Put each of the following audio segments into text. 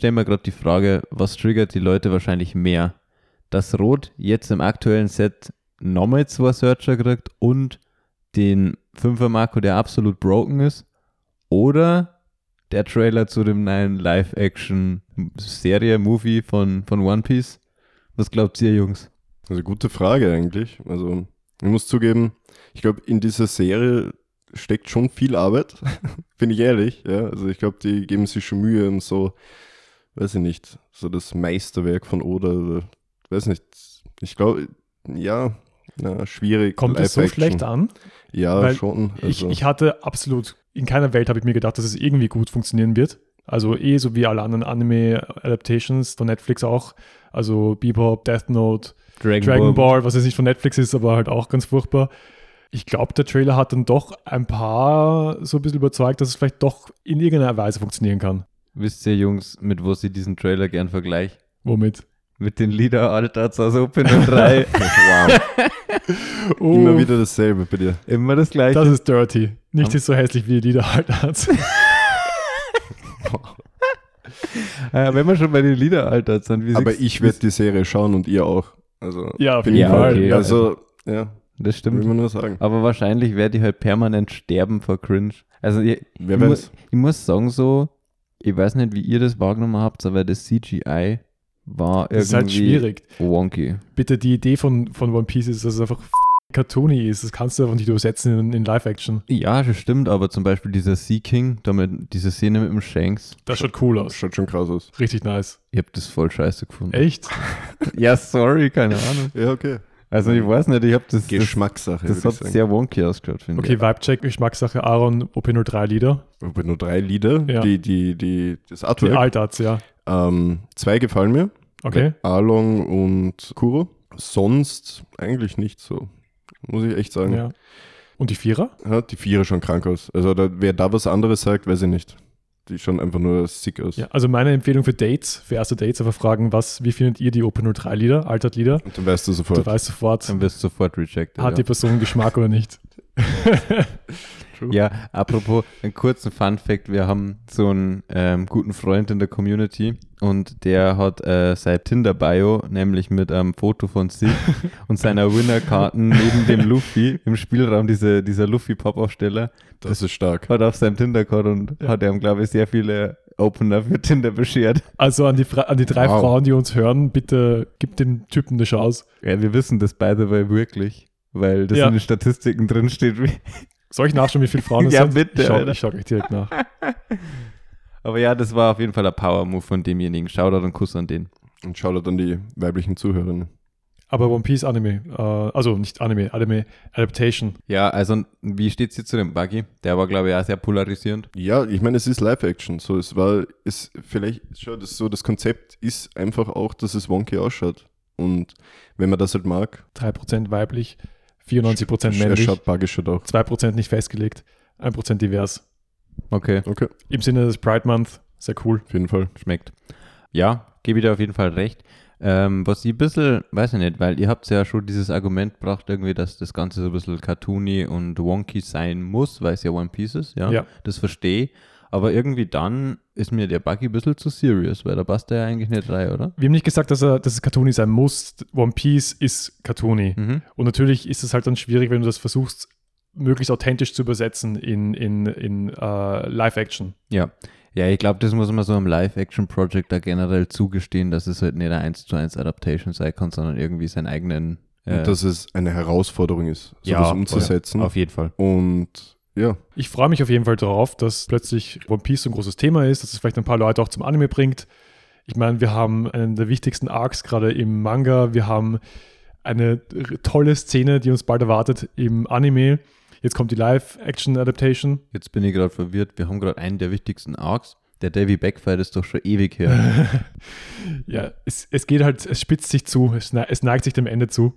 stelle mir gerade die Frage, was triggert die Leute wahrscheinlich mehr? Dass Rot jetzt im aktuellen Set nochmal zwei Searcher kriegt und den 5er Marco, der absolut broken ist? Oder der Trailer zu dem neuen Live-Action-Serie-Movie von, von One Piece? Was glaubt ihr, Jungs? Also gute Frage eigentlich. Also ich muss zugeben, ich glaube, in dieser Serie steckt schon viel Arbeit, bin ich ehrlich. Ja? Also ich glaube, die geben sich schon Mühe, um so, weiß ich nicht, so das Meisterwerk von Oda, oder, weiß nicht. Ich glaube, ja, na, schwierig. Kommt es so schlecht an? Ja, Weil schon. Ich, Also, ich hatte absolut, in keiner Welt habe ich mir gedacht, dass es irgendwie gut funktionieren wird. Also eh so wie alle anderen Anime-Adaptations von Netflix auch. Also Bebop, Death Note, Dragon Ball, was jetzt nicht von Netflix ist, aber halt auch ganz furchtbar. Ich glaube, der Trailer hat dann doch ein paar so ein bisschen überzeugt, dass es vielleicht doch in irgendeiner Weise funktionieren kann. Wisst ihr, Jungs, mit wo sie diesen Trailer gern vergleicht? Womit? Mit den Lieder Alters aus Open 3. wow. Oh, Immer wieder dasselbe bei dir. Immer das gleiche. Das ist dirty. Nicht ist so hässlich wie die halt hat. äh, wenn wir schon bei den Lieder Alters sind, wie Aber ich werde die Serie schauen und ihr auch. Also, Ja, auf bin jeden ich Ja, Fall. okay. Also, ja, Das will stimmt. man nur sagen. Aber wahrscheinlich werde ich halt permanent sterben vor Cringe. Also ich, Wer ich, mu weiß. ich muss sagen so, ich weiß nicht, wie ihr das wahrgenommen habt, aber das CGI war Das ist halt irgendwie schwierig. wonky. Bitte, die Idee von, von One Piece ist, dass es einfach cartoony ist. Das kannst du einfach nicht übersetzen in, in Live-Action. Ja, das stimmt, aber zum Beispiel dieser Sea King, damit diese Szene mit dem Shanks, Das schaut cool Das aus. schaut schon krass aus. Richtig nice. ich hab das voll scheiße gefunden. Echt? Ja, sorry, keine Ahnung. Ja, okay. Also ich weiß nicht, ich hab das, das, Geschmackssache. das würd hat sagen. sehr wonky ausgeschaut, finde Okay, ich. Vibe-Check, Geschmackssache, Aaron, OP03 Lieder. Aber nur drei Lieder, Ja. die, die, die, das Die Artwork. Altarts, ja. ähm, zwei gefallen mir. Okay. Along und Kuro. Sonst eigentlich nicht so. Muss ich echt sagen. Ja. Und die Vierer? Ja, die Vierer schon krank aus. Also da, wer da was anderes sagt, weiß ich nicht. Die schauen einfach nur sick aus. Ja, also meine Empfehlung für Dates, für erste Dates, einfach fragen, was, wie findet ihr die OP03 Lieder, Altart-Lieder? Und dann weißt du sofort. Du weißt sofort, Dann wirst du sofort rejected. hat ja. die Person Geschmack oder nicht. Ja, apropos, einen kurzen Fun Fact: Wir haben so einen ähm, guten Freund in der Community und der hat äh, sein Tinder-Bio, nämlich mit einem Foto von sich und seiner Winner-Karten neben dem Luffy im Spielraum, diese, dieser Luffy-Pop-Aufsteller, das ist stark. hat auf seinem Tinder-Card und Ja. hat ihm, glaube ich, sehr viele Opener für Tinder beschert. Also an die, Fra an die drei Wow. Frauen, die uns hören, bitte gib dem Typen eine Chance. Ja, wir wissen das by the way wirklich, weil das Ja. in den Statistiken drin steht. wie- Soll ich nachschauen, wie viele Frauen es Ja, sind? bitte, Ich schau, Alter. ich schau gleich direkt nach. Aber ja, das war auf jeden Fall ein Power-Move von demjenigen. Shoutout und Kuss an den. Und schau da dann die weiblichen Zuhörerinnen. Aber One Piece Anime, äh, also nicht Anime, Anime Adaptation. Ja, also wie steht's hier zu dem Buggy? Der war, glaube ich, auch sehr polarisierend. Ja, ich meine, es ist Live-Action. So, es war, es vielleicht, schau, das so, das Konzept ist einfach auch, dass es wonky ausschaut. Und wenn man das halt mag, 3% weiblich, 94% er männlich, auch. 2% nicht festgelegt, 1% divers. Okay, Okay, Im Sinne des Pride Month, sehr cool. auf jeden Fall. schmeckt. Ja, gebe ich dir auf jeden Fall recht. Ähm, was ich ein bisschen, weiß ich nicht, weil ihr habt ja schon dieses Argument gebracht, irgendwie, dass das Ganze so ein bisschen cartoony und wonky sein muss, weil es ja One Piece ist, ja. Ja. Das verstehe ich. Aber irgendwie dann ist mir der Buggy ein bisschen zu serious, weil da passt er ja eigentlich nicht rein, oder? Wir haben nicht gesagt, dass, er, dass es cartoony sein muss. One Piece ist cartoony. Mhm. Und natürlich ist es halt dann schwierig, wenn du das versuchst, möglichst authentisch zu übersetzen in, in, in äh, Live-Action. Ja. Ja, ich glaube, das muss man so einem Live-Action-Project da generell zugestehen, dass es halt nicht eine 1 zu 1 Adaptation sein kann, sondern irgendwie seinen eigenen. äh, Und dass es eine Herausforderung ist, sowas Ja, umzusetzen. auf jeden Fall. Und ja, Ich freue mich auf jeden Fall darauf, dass plötzlich One Piece so ein großes Thema ist, dass es vielleicht ein paar Leute auch zum Anime bringt. Ich meine, wir haben einen der wichtigsten Arcs gerade im Manga. Wir haben eine tolle Szene, die uns bald erwartet im Anime. Jetzt kommt die Live-Action-Adaptation. Jetzt bin ich gerade verwirrt. Wir haben gerade einen der wichtigsten Arcs. Der Davy Backfight ist doch schon ewig her. ja, es, es geht halt, es spitzt sich zu, es, ne- es neigt sich dem Ende zu.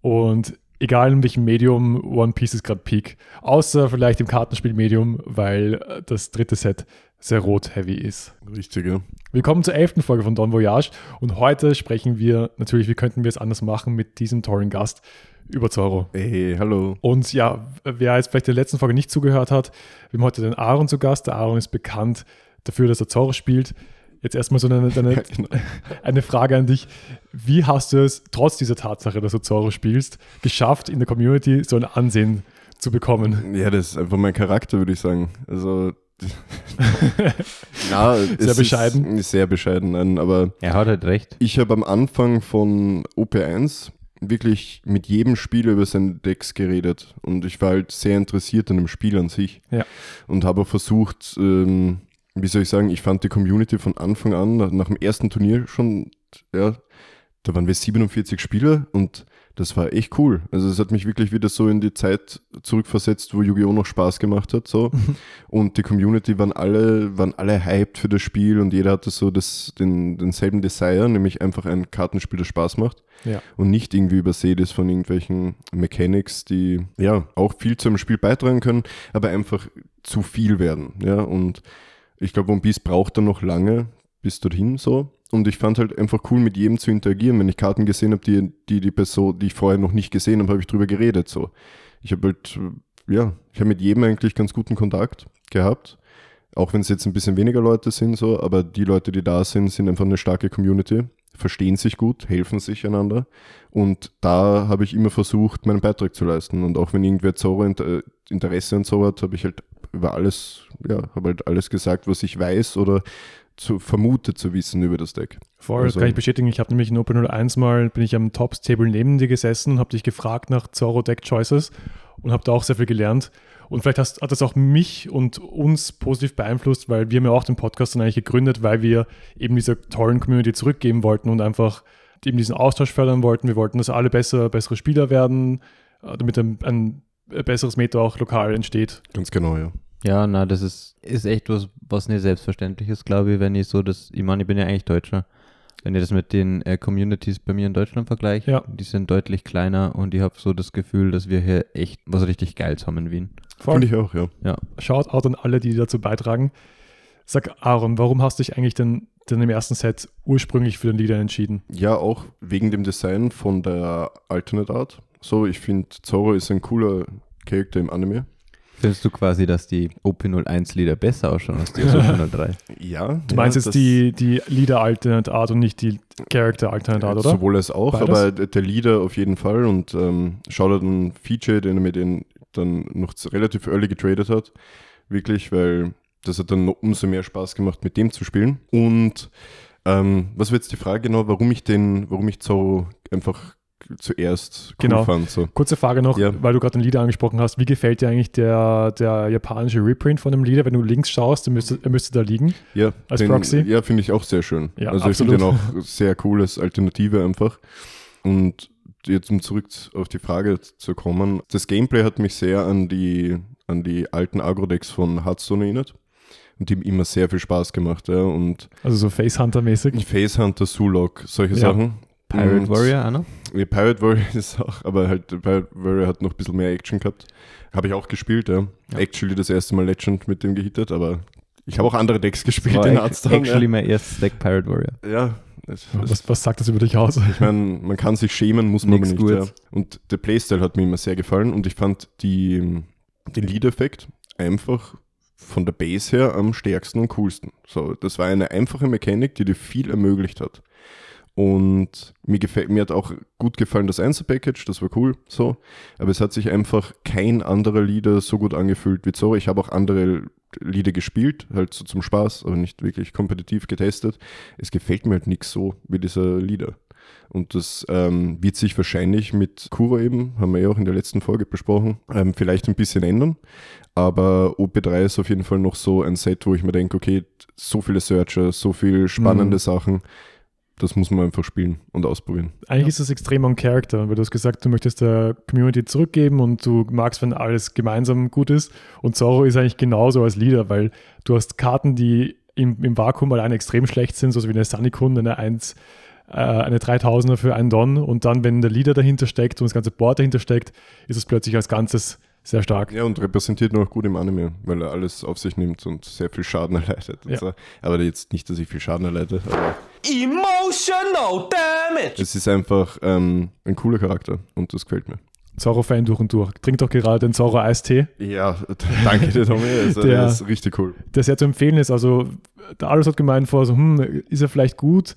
Und egal in welchem Medium, One Piece ist gerade Peak. Außer vielleicht im Kartenspiel-Medium, weil äh, das dritte Set sehr rot-heavy ist. richtig, ja. Willkommen zur elften Folge von Don Voyage und heute sprechen wir natürlich, wie könnten wir es anders machen mit diesem tollen Gast über Zorro. Hey, hallo. Und ja, wer jetzt vielleicht der letzten Folge nicht zugehört hat, wir haben heute den Aaron zu Gast. Der Aaron ist bekannt dafür, dass er Zorro spielt. Jetzt erstmal so eine, eine, genau. eine Frage an dich. Wie hast du es, trotz dieser Tatsache, dass du Zorro spielst, geschafft, in der Community so ein Ansehen zu bekommen? Ja, das ist einfach mein Charakter, würde ich sagen. Also. Na, Sehr bescheiden. Ist sehr bescheiden, nein, aber Er hat halt recht. ich habe am Anfang von OP1 wirklich mit jedem Spieler über seine Decks geredet und ich war halt sehr interessiert an dem Spiel an sich Ja. und habe versucht, ähm, wie soll ich sagen, ich fand die Community von Anfang an, nach, dem ersten Turnier schon, ja, da waren wir 47 Spieler und das war echt cool. Also es hat mich wirklich wieder so in die Zeit zurückversetzt, wo Yu-Gi-Oh! noch Spaß gemacht hat. So. Und die Community waren alle, waren alle hyped für das Spiel und jeder hatte so das, den, denselben Desire, nämlich einfach ein Kartenspiel, das Spaß macht Ja. und nicht irgendwie übersät ist von irgendwelchen Mechanics, die ja auch viel zum Spiel beitragen können, aber einfach zu viel werden. Ja, und ich glaube, One Piece braucht dann noch lange bis dorthin so. Und ich fand halt einfach cool, mit jedem zu interagieren. Wenn ich Karten gesehen habe, die, die die Person, die ich vorher noch nicht gesehen habe, habe ich drüber geredet. So. Ich habe halt, ja, ich habe mit jedem eigentlich ganz guten Kontakt gehabt. Auch wenn es jetzt ein bisschen weniger Leute sind, so, aber die Leute, die da sind, sind einfach eine starke Community, verstehen sich gut, helfen sich einander. Und da habe ich immer versucht, meinen Beitrag zu leisten. Und auch wenn irgendwer Inter Interesse an Zorro hat, habe ich halt über alles, ja, habe halt alles gesagt, was ich weiß oder zu, vermute zu wissen über das Deck. Voll, das Also- kann ich bestätigen. Ich habe nämlich in Open 01 mal, bin ich am Tops-Table neben dir gesessen und habe dich gefragt nach Zorro Deck Choices und habe da auch sehr viel gelernt. Und vielleicht hast, hat das auch mich und uns positiv beeinflusst, weil wir haben ja auch den Podcast dann eigentlich gegründet, weil wir eben dieser tollen Community zurückgeben wollten und einfach eben diesen Austausch fördern wollten. Wir wollten, dass alle besser, bessere Spieler werden, äh, damit ein, ein besseres Meta auch lokal entsteht. Ganz genau, ja. Ja, na, das ist, ist echt was, was nicht selbstverständlich ist, glaube ich, wenn ich so das, ich meine, ich bin ja eigentlich Deutscher. Wenn ich das mit den äh, Communities bei mir in Deutschland vergleiche, Ja. die sind deutlich kleiner und ich habe so das Gefühl, dass wir hier echt was richtig Geiles haben in Wien. Finde ich auch, ja. Shoutout an alle, die dazu beitragen. Sag Aaron, warum hast du dich eigentlich denn, denn im ersten Set ursprünglich für den Leader entschieden? Ja, auch wegen dem Design von der Alternate Art. So, ich finde, Zorro ist ein cooler Charakter im Anime. Findest du quasi, dass die OP01-Lieder besser ausschauen als die aus OP03? Ja. Du meinst jetzt die, die Leader Alternate Art und nicht die Character Alternate Art, oder? Sowohl als auch, Beides? aber der Leader auf jeden Fall. Und ähm, Shoutout an Feature, den er mir den dann noch relativ early getradet hat. Wirklich, weil das hat dann umso mehr Spaß gemacht, mit dem zu spielen. Und ähm, was war jetzt die Frage genau, warum ich den, warum ich Zorro einfach zuerst cool Genau. fand. So. Kurze Frage noch, Ja. weil du gerade den Leader angesprochen hast. Wie gefällt dir eigentlich der, der japanische Reprint von dem Leader? Wenn du links schaust, dann müsste, er müsste da liegen. Ja, Als den, Proxy? Ja, finde ich auch sehr schön. Ja, also ich finde den absolut. auch sehr cool als Alternative einfach. Und jetzt um zurück auf die Frage zu kommen, das Gameplay hat mich sehr an die, an die alten Agro-Decks von Hearthstone erinnert. Und die haben immer sehr viel Spaß gemacht. Ja. Und Also so Facehunter-mäßig. Face Hunter, Sulok, solche Ja. Sachen. Pirate Und- Warrior, Anna? Ja, Pirate Warrior ist auch, aber halt Pirate Warrior hat noch ein bisschen mehr Action gehabt. Habe ich auch gespielt, ja. Ja. Actually das erste Mal Legend mit dem gehittet, aber ich habe auch andere Decks gespielt War in Hearthstone. actually mein erstes Deck Pirate Warrior. Ja, ja das, das, Was, was sagt das über dich aus? ich meine, man kann sich schämen, muss man aber nicht. Ja. Und der Playstyle hat mir immer sehr gefallen und ich fand die, den Lead-Effekt einfach von der Base her am stärksten und coolsten. So, das war eine einfache Mechanik, die dir viel ermöglicht hat. Und mir, gefällt, mir hat auch gut gefallen das Einzel-Package, das war cool, so. Aber es hat sich einfach kein anderer Leader so gut angefühlt wie Zorro. Ich habe auch andere Lieder gespielt, halt so zum Spaß, aber nicht wirklich kompetitiv getestet. Es gefällt mir halt nichts so wie dieser Leader. Und das ähm, wird sich wahrscheinlich mit Kuro eben, haben wir ja auch in der letzten Folge besprochen, ähm, vielleicht ein bisschen ändern. Aber OP3 ist auf jeden Fall noch so ein Set, wo ich mir denke, okay, so viele Searcher, so viel spannende Mhm. Sachen, das muss man einfach spielen und ausprobieren. Eigentlich ist das extrem on Character, weil du hast gesagt, du möchtest der Community zurückgeben und du magst, wenn alles gemeinsam gut ist. Und Zorro ist eigentlich genauso als Leader, weil du hast Karten, die im, im Vakuum alleine extrem schlecht sind, so wie eine Sunny-Kunde, eine 1, äh, eine 3000er für einen Don. Und dann, wenn der Leader dahinter steckt und das ganze Board dahinter steckt, ist es plötzlich als Ganzes sehr stark. Ja, und repräsentiert noch gut im Anime, weil er alles auf sich nimmt und sehr viel Schaden erleidet. Ja. so. Aber jetzt nicht, dass ich viel Schaden erleide, aber Emotional damage. es ist einfach ähm, ein cooler Charakter und das gefällt mir. Zorro-Fan durch und durch. Trinkt doch gerade den Zorro-Eistee. Ja, danke dir, Tommy. Also, der, der ist richtig cool. Der sehr zu empfehlen ist. Also, der Alles hat gemeint vor, so, hm, ist er vielleicht gut?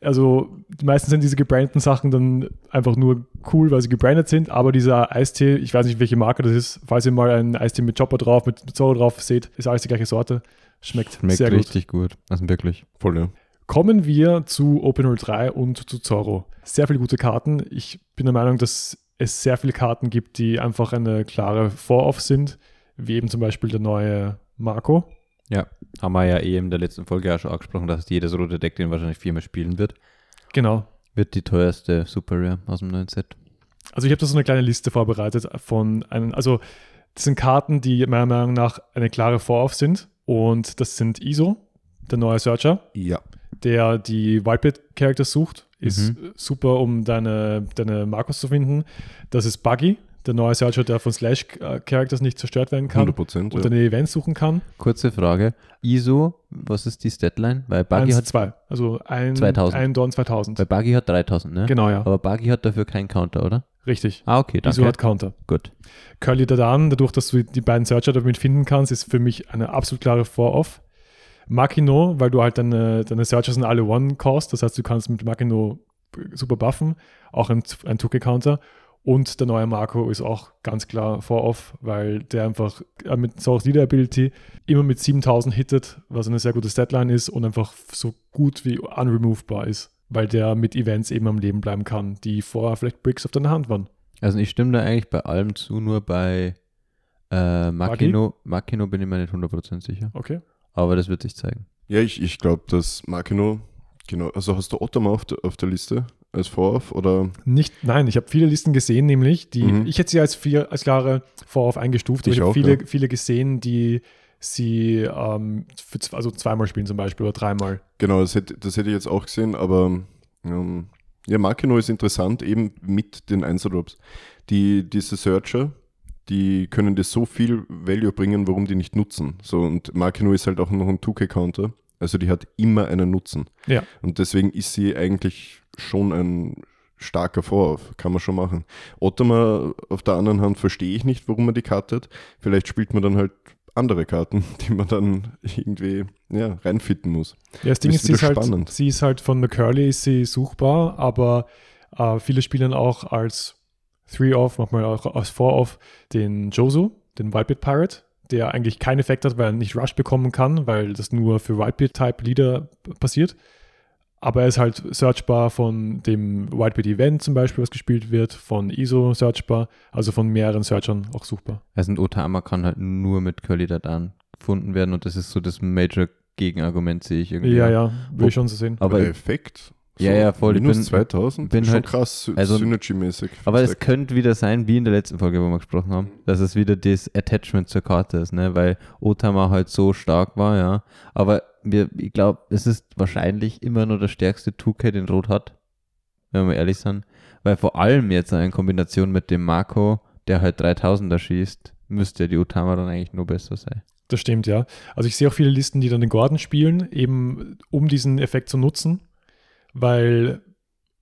Also, meistens sind diese gebrandeten Sachen dann einfach nur cool, weil sie gebrandet sind. Aber dieser Eistee, ich weiß nicht, welche Marke das ist, falls ihr mal einen Eistee mit Chopper drauf, mit Zorro drauf seht, ist alles die gleiche Sorte. Schmeckt, Schmeckt sehr richtig gut. gut. Also wirklich. Voll, ja. Kommen wir zu Open03 und zu Zorro. Sehr viele gute Karten. Ich bin der Meinung, dass es sehr viele Karten gibt, die einfach eine klare Vor-Off sind, wie eben zum Beispiel der neue Marco. Ja, haben wir ja eh in der letzten Folge ja schon angesprochen, dass jedes rote Deck den wahrscheinlich viermal spielen wird. Genau. Wird die teuerste Super Rare aus dem neuen Set. Also ich habe da so eine kleine Liste vorbereitet von einem, also das sind Karten, die meiner Meinung nach eine klare Vor-Off sind und das sind ISO, der neue Searcher. Ja der die Whitebit-Characters sucht. Ist mhm. super, um deine, deine Markus zu finden. Das ist Buggy, der neue Searcher, der von Slash-Characters nicht zerstört werden kann. 100%. Und ja. eine Events suchen kann. Kurze Frage. ISO, was ist die Statline? Weil Buggy 1, hat zwei. Also ein, 2000. ein Dorn 2000. Weil Buggy hat 3000, ne? Genau, ja. Aber Buggy hat dafür keinen Counter, oder? Richtig. Ah, okay, danke. ISO hat Counter. Gut. Curly Dadan, dadurch, dass du die beiden Searcher damit finden kannst, ist für mich eine absolut klare Vor-Off. Makino, weil du halt deine, deine Searches sind alle One-Cost, das heißt, du kannst mit Makino super buffen, auch ein, ein 2K-Counter. Und der neue Marco ist auch ganz klar vor-off, weil der einfach äh, mit Source Leader Ability immer mit 7000 hittet, was eine sehr gute Statline ist und einfach so gut wie unremovbar ist, weil der mit Events eben am Leben bleiben kann, die vorher vielleicht Bricks auf deiner Hand waren. Also ich stimme da eigentlich bei allem zu, nur bei äh, Makino, Makino bin ich mir nicht 100% sicher. Okay. Aber das wird sich zeigen. Ja, ich, ich glaube, dass Makino, genau, also hast du Ottama auf, der, auf der Liste als Vorauf oder? Nicht, nein, ich habe viele Listen gesehen, nämlich, die, mhm. ich hätte sie als, vier, als klare Vorauf eingestuft, aber ich, ich habe viele, ja. viele gesehen, die sie ähm, für, also zweimal spielen zum Beispiel oder dreimal. Genau, das hätte, das hätte ich jetzt auch gesehen, aber ähm, ja, Makino ist interessant, eben mit den Einzeldrops. Die, diese Searcher, die können dir so viel Value bringen, warum die nicht nutzen. So, und Makino ist halt auch noch ein 2K-Counter. Also die hat immer einen Nutzen. Ja. Und deswegen ist sie eigentlich schon ein starker Vorwurf. Kann man schon machen. Ottoma auf der anderen Hand verstehe ich nicht, warum man die Karte hat. Vielleicht spielt man dann halt andere Karten, die man dann irgendwie ja, reinfitten muss. Ja, das Ding ist, sie ist, halt, sie ist halt von McCurley ist sie suchbar, aber äh, viele spielen auch als 3-Off, manchmal auch aus 4-Off, den Josu, den Whitebeard Pirate, der eigentlich keinen Effekt hat, weil er nicht Rush bekommen kann, weil das nur für Whitebeard-Type Leader passiert. Aber er ist halt searchbar von dem Whitebeard Event zum Beispiel, was gespielt wird, von ISO searchbar, also von mehreren Searchern auch suchbar. Also ein Otama kann halt nur mit Curly Dadan gefunden werden und das ist so das Major Gegenargument, sehe ich irgendwie. Ja, ja, will ich schon so sehen. Aber der Effekt so ja, ja, voll. Minus ich bin, 2000? Bin schon halt, krass, also, Synergy-mäßig. Aber es könnte wieder sein, wie in der letzten Folge, wo wir gesprochen haben, dass es wieder das Attachment zur Karte ist, ne? weil Otama halt so stark war, ja. Aber wir, ich glaube, es ist wahrscheinlich immer nur der stärkste 2K, den Rot hat, wenn wir ehrlich sind. Weil vor allem jetzt in Kombination mit dem Marco, der halt 3000er schießt, müsste die Otama dann eigentlich nur besser sein. Das stimmt, ja. Also ich sehe auch viele Listen, die dann den Gordon spielen, eben um diesen Effekt zu nutzen weil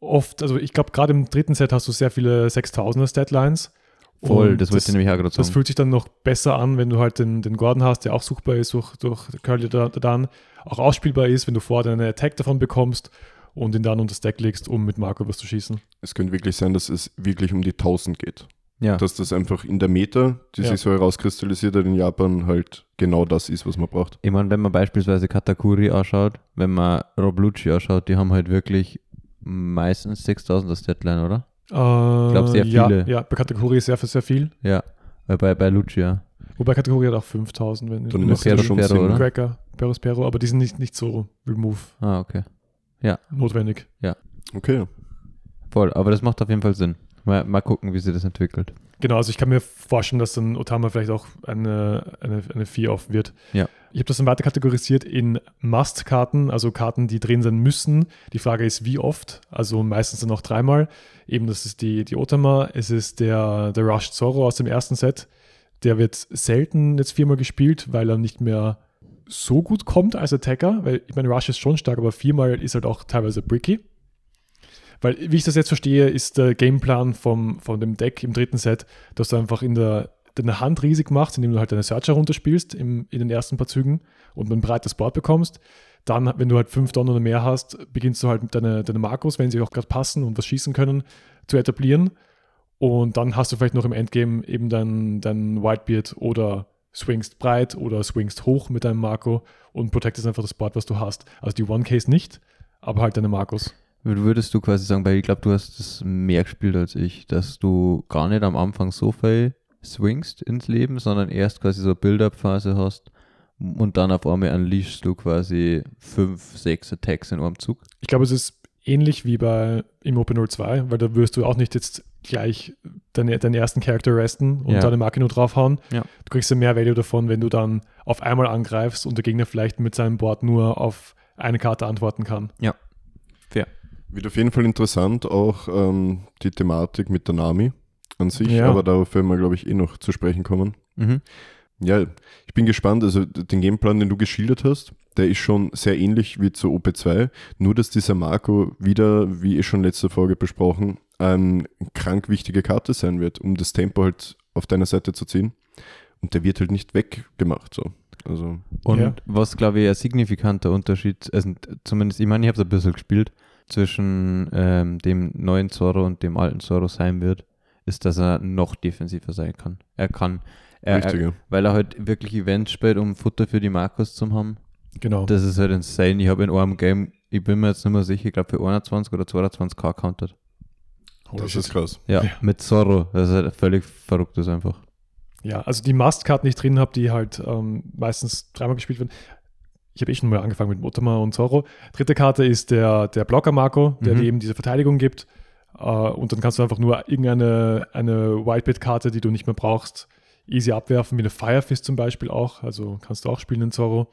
oft, also ich glaube, gerade im dritten Set hast du sehr viele 6000er Statlines. Voll, das wollte ich nämlich auch gerade sagen. Das fühlt sich dann noch besser an, wenn du halt den, den Gordon hast, der auch suchbar ist durch, durch Curly dann, auch ausspielbar ist, wenn du vorher deine Attack davon bekommst und ihn dann unter das Deck legst, um mit Marco was zu schießen. Es könnte wirklich sein, dass es wirklich um die 1000 geht. Ja. Dass das einfach in der Meta, die ja. sich so herauskristallisiert hat in Japan, halt genau das ist, was man braucht. Ich meine, wenn man beispielsweise Katakuri anschaut, wenn man Rob Lucci anschaut, die haben halt wirklich meistens 6000er Statline, oder? Äh, ich glaube, sehr viele. Ja, bei Katakuri ist sehr, sehr viel. Ja, bei, bei Lucci, ja. Wobei Kategorie hat auch 5000, wenn Dann ist ja schon Pero, oder? Cracker, Peros Pero, aber die sind nicht, nicht so Remove. Ah, okay. Ja. Notwendig. Ja. Okay. Voll, aber das macht auf jeden Fall Sinn. Mal, mal gucken, wie sich das entwickelt. Genau, also ich kann mir vorstellen, dass dann Otama vielleicht auch eine, eine, eine 4 auf wird. Ja. Ich habe das dann weiter kategorisiert in Must-Karten, also Karten, die drin sein müssen. Die Frage ist, wie oft? Also meistens dann noch dreimal. Eben, das ist die, die Otama, es ist der, der Rush Zorro aus dem ersten Set. Der wird selten jetzt viermal gespielt, weil er nicht mehr so gut kommt als Attacker. Weil ich meine, Rush ist schon stark, aber viermal ist halt auch teilweise bricky. Weil, wie ich das jetzt verstehe, ist der Gameplan vom, von dem Deck im dritten Set, dass du einfach in der, deine Hand riesig machst, indem du halt deine Searcher runterspielst im, in den ersten paar Zügen und ein breites Board bekommst. Dann, wenn du halt fünf Don oder mehr hast, beginnst du halt deine, deine Makros, wenn sie auch gerade passen und was schießen können, zu etablieren. Und dann hast du vielleicht noch im Endgame eben dein, dein Whitebeard oder swingst breit oder swingst hoch mit deinem Marco und protectest einfach das Board, was du hast. Also die One Case nicht, aber halt deine Marcos. Würdest du quasi sagen, weil ich glaube, du hast das mehr gespielt als ich, dass du gar nicht am Anfang so viel swingst ins Leben, sondern erst quasi so eine Build-Up-Phase hast und dann auf einmal unleashst du quasi fünf, sechs Attacks in einem Zug? Ich glaube, es ist ähnlich wie bei im Open 02, weil da wirst du auch nicht jetzt gleich deine, deinen ersten Charakter resten und ja. deine Marke nur draufhauen. Ja. Du kriegst ja mehr Value davon, wenn du dann auf einmal angreifst und der Gegner vielleicht mit seinem Board nur auf eine Karte antworten kann. Ja, fair. Wird auf jeden Fall interessant, auch ähm, die Thematik mit der Nami an sich, ja. aber darauf werden wir, glaube ich, eh noch zu sprechen kommen. Mhm. Ja, ich bin gespannt. Also den Gameplan, den du geschildert hast, der ist schon sehr ähnlich wie zu OP2, nur dass dieser Marco wieder, wie eh schon letzte Folge besprochen, eine krank wichtige Karte sein wird, um das Tempo halt auf deiner Seite zu ziehen. Und der wird halt nicht weggemacht. So. Also, und ja. was, glaube ich, ein signifikanter Unterschied, also zumindest, ich meine, ich habe es ein bisschen gespielt, zwischen ähm, dem neuen Zorro und dem alten Zorro sein wird, ist, dass er noch defensiver sein kann. Er kann, er, Richtig, er, weil er halt wirklich Events spielt, um Futter für die Markus zu haben. Genau. Das ist halt insane. Ich habe in einem Game, ich bin mir jetzt nicht mehr sicher, ich glaube für 21 oder 22k counted. Das ist krass. Ja, ja, mit Zorro. Das ist halt völlig verrückt ist einfach. Ja, also die Must-Karten, die ich drin habe, die halt ähm, meistens dreimal gespielt werden. Ich habe eh schon mal angefangen mit Motama und Zorro. Dritte Karte ist der, der Blocker Marco, der mhm. dir eben diese Verteidigung gibt. Uh, und dann kannst du einfach nur irgendeine eine Whitebit-Karte, die du nicht mehr brauchst, easy abwerfen, wie eine Firefist zum Beispiel auch. Also kannst du auch spielen in Zorro.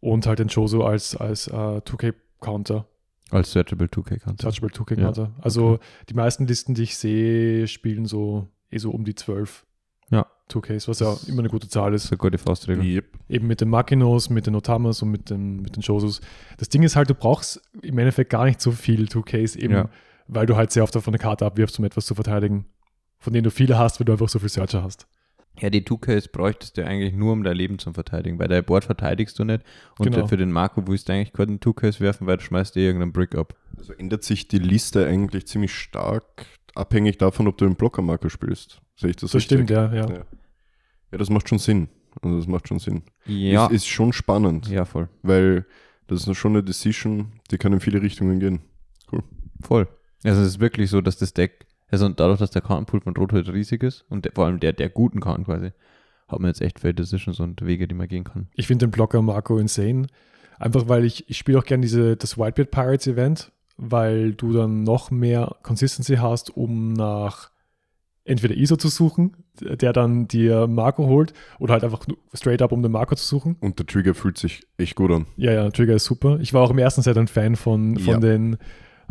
Und halt den Joso als, als uh, äh, 2K-Counter. Als Searchable 2K-Counter. Searchable 2K-Counter. Ja. Also okay. die meisten Listen, die ich sehe, spielen so eh so um die 12. Ja. 2Ks, was ja immer eine gute Zahl ist. Eine gute Faustregel. Yep. Eben mit den Makinos, mit den Otamas und mit den, mit den Josus. Das Ding ist halt, du brauchst im Endeffekt gar nicht so viel 2Ks, eben ja. weil du halt sehr oft davon eine Karte abwirfst, um etwas zu verteidigen, von denen du viele hast, weil du einfach so viel Searcher hast. Ja, die 2Ks bräuchtest du eigentlich nur, um dein Leben zu verteidigen, weil dein Board verteidigst du nicht und genau. für den Marco willst du eigentlich keine 2Ks werfen, weil du schmeißt dir irgendeinen Brick ab. Also ändert sich die Liste eigentlich ziemlich stark, abhängig davon, ob du den Blocker-Marco spielst. Sehe ich das, das stimmt, ja, ja, ja. Ja, das macht schon Sinn. Also das macht schon Sinn. Ja. Ist, ist schon spannend. Ja, voll. Weil das ist schon eine Decision, die kann in viele Richtungen gehen. Cool. Voll. Also es ist wirklich so, dass das Deck also dadurch, dass der Kartenpool von Rot halt riesig ist und der, vor allem der, der guten Karten quasi, hat man jetzt echt viele Decisions und Wege, die man gehen kann. Ich finde den Blocker Marco insane. Einfach weil ich, ich spiele auch gerne diese, das Whitebeard Pirates Event, weil du dann noch mehr Consistency hast, um nach entweder ISO zu suchen, der dann dir Marco holt, oder halt einfach straight up, um den Marco zu suchen. Und der Trigger fühlt sich echt gut an. Ja, ja, Trigger ist super. Ich war auch im ersten Set ein Fan von, von ja. den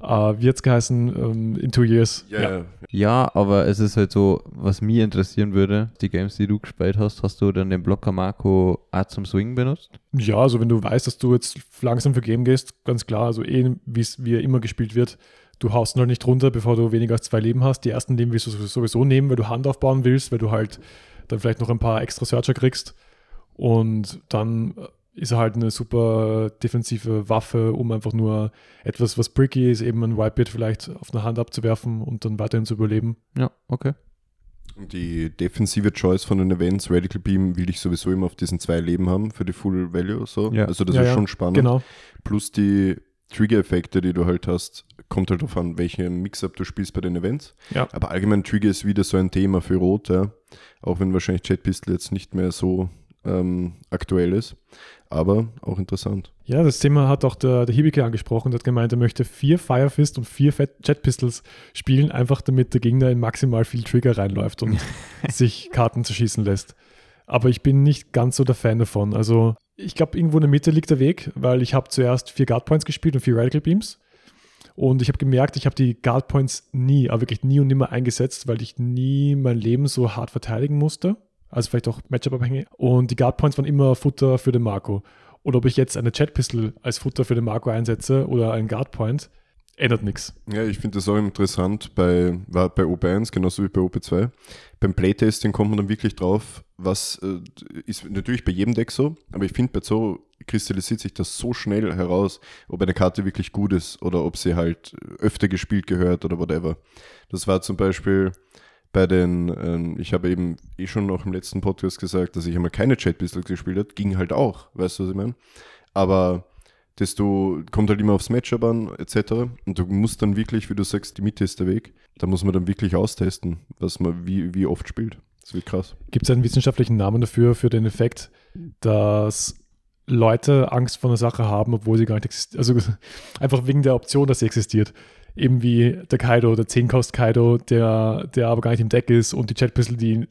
Uh, wie es geheißen? Ähm, in two years. Yeah. Ja. ja, aber es ist halt so, was mich interessieren würde, die Games, die du gespielt hast, hast du dann den Blocker Marco auch zum Swing benutzt? Ja, also wenn du weißt, dass du jetzt langsam für Game gehst, ganz klar, also eh, wie er immer gespielt wird, du haust ihn halt nicht runter, bevor du weniger als zwei Leben hast. Die ersten Leben willst du sowieso nehmen, weil du Hand aufbauen willst, weil du halt dann vielleicht noch ein paar extra Searcher kriegst. Und dann ist er halt eine super defensive Waffe, um einfach nur etwas, was bricky ist, eben ein Whitebeard vielleicht auf eine Hand abzuwerfen und dann weiterhin zu überleben. Ja, okay. Die defensive Choice von den Events, Radical Beam, will ich sowieso immer auf diesen zwei Leben haben für die Full Value. So. Ja. Also das ja, ist ja. schon spannend. Genau. Plus die Trigger-Effekte, die du halt hast, kommt halt darauf an, welchen Mix-Up du spielst bei den Events. Ja. Aber allgemein Trigger ist wieder so ein Thema für Rot, ja. auch wenn wahrscheinlich Chat Pistol jetzt nicht mehr so ähm, aktuell ist aber auch interessant. Ja, das Thema hat auch der, der Hibike angesprochen. Der hat gemeint, er möchte vier Firefist und vier Jet Pistols spielen, einfach damit der Gegner in maximal viel Trigger reinläuft und sich Karten zerschießen lässt. Aber ich bin nicht ganz so der Fan davon. Also ich glaube, irgendwo in der Mitte liegt der Weg, weil ich habe zuerst vier Guard Points gespielt und vier Radical Beams. Und ich habe gemerkt, ich habe die Guard Points nie, aber wirklich nie und nimmer eingesetzt, weil ich nie mein Leben so hart verteidigen musste also vielleicht auch Matchup-abhängig. Und die Guard Points waren immer Futter für den Marco. Oder ob ich jetzt eine Chat Pistol als Futter für den Marco einsetze oder einen Guard Point, ändert nichts. Ja, ich finde das auch interessant bei, bei OP1, genauso wie bei OP2. Beim Playtesting kommt man dann wirklich drauf, was äh, ist natürlich bei jedem Deck so, aber ich finde, bei Zorro kristallisiert sich das so schnell heraus, ob eine Karte wirklich gut ist oder ob sie halt öfter gespielt gehört oder whatever. Das war zum Beispiel bei den, äh, ich habe eben eh schon noch im letzten Podcast gesagt, dass ich einmal keine Chat Pistols gespielt habe, ging halt auch, weißt du, was ich meine? Aber desto kommt halt immer aufs Matchup an, etc. Und du musst dann wirklich, wie du sagst, die Mitte ist der Weg. Da muss man dann wirklich austesten, was man wie, wie oft spielt. Das wird krass. Gibt es einen wissenschaftlichen Namen dafür, für den Effekt, dass Leute Angst vor einer Sache haben, obwohl sie gar nicht existiert. Also einfach wegen der Option, dass sie existiert. Eben wie der Kaido, der 10-Kost-Kaido, der, der aber gar nicht im Deck ist und die Chat-Pistol, die